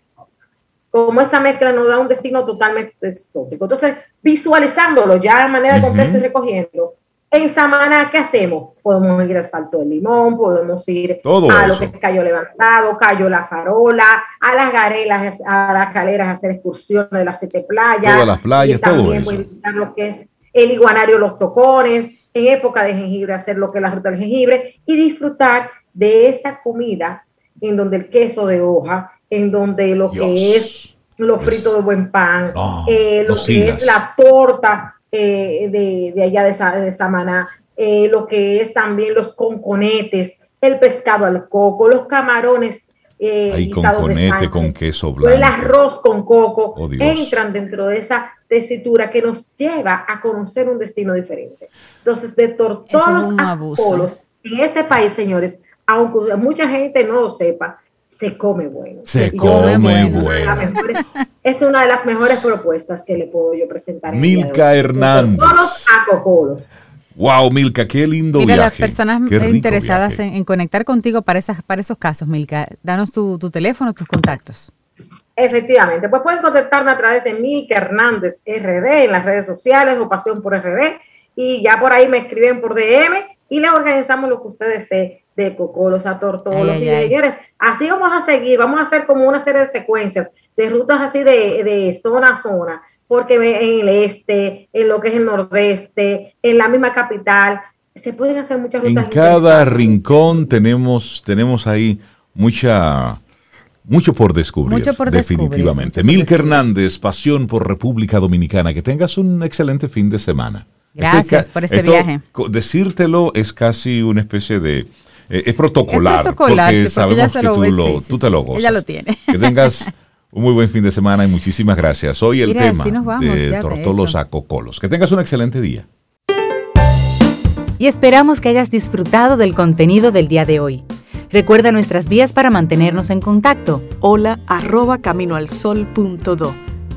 como esa mezcla nos da un destino totalmente exótico. Entonces, visualizándolo ya de manera completa y recogiendo, en Samana, ¿qué hacemos? Podemos ir al Salto del Limón, podemos ir a lo que es Cayo Levantado, Cayo La Farola, a las garelas, a las galeras, a hacer excursiones de las siete playas. Todas las playas, todo eso. visitar lo que es el iguanario Los Tocones, en época de jengibre, hacer lo que es la ruta del jengibre y disfrutar de esta comida en donde el queso de hoja, en donde lo que es los fritos de buen pan, eh, lo que es la torta eh, de, allá de, de Samaná, eh, lo que es también los conconetes, el pescado al coco, los camarones eh, conconete con queso blanco. El arroz con coco oh, entran dentro de esa tesitura que nos lleva a conocer un destino diferente. Entonces, de tortolos a polos, en este país, señores, aunque mucha gente no lo sepa, se come bueno. Se, come, bueno. Es una de las mejores propuestas que le puedo yo presentar. Milka Hernández. A cocolos. Wow, Milka, qué lindo Mira, las personas interesadas en, conectar contigo para, esas, para esos casos, Milka, danos tu, teléfono, tus contactos. Efectivamente, pues pueden contactarme a través de Milka Hernández RD en las redes sociales o Pasión por RD y ya por ahí me escriben por DM y les organizamos lo que ustedes deseen de cocolos a tortolos y señores, así vamos a seguir, vamos a hacer como una serie de secuencias de rutas así de, de zona a zona porque en el este, en lo que es el nordeste, en la misma capital, se pueden hacer muchas rutas. En cada rincón tenemos, tenemos ahí mucha, mucho por descubrir. Mucho por definitivamente. Milka Hernández, Pasión por República Dominicana. Que tengas un excelente fin de semana. Gracias por este viaje. Decírtelo es casi una especie de... Eh, es protocolar, es protocolar porque, sabemos que tú, lo, tú te lo gozas. Ella lo tiene. Que tengas (laughs) Un muy buen fin de semana y muchísimas gracias. Hoy el tema de Tortolos a Cocolos. Que tengas un excelente día. Y esperamos que hayas disfrutado del contenido del día de hoy. Recuerda nuestras vías para mantenernos en contacto. Hola arroba caminoalsol.do.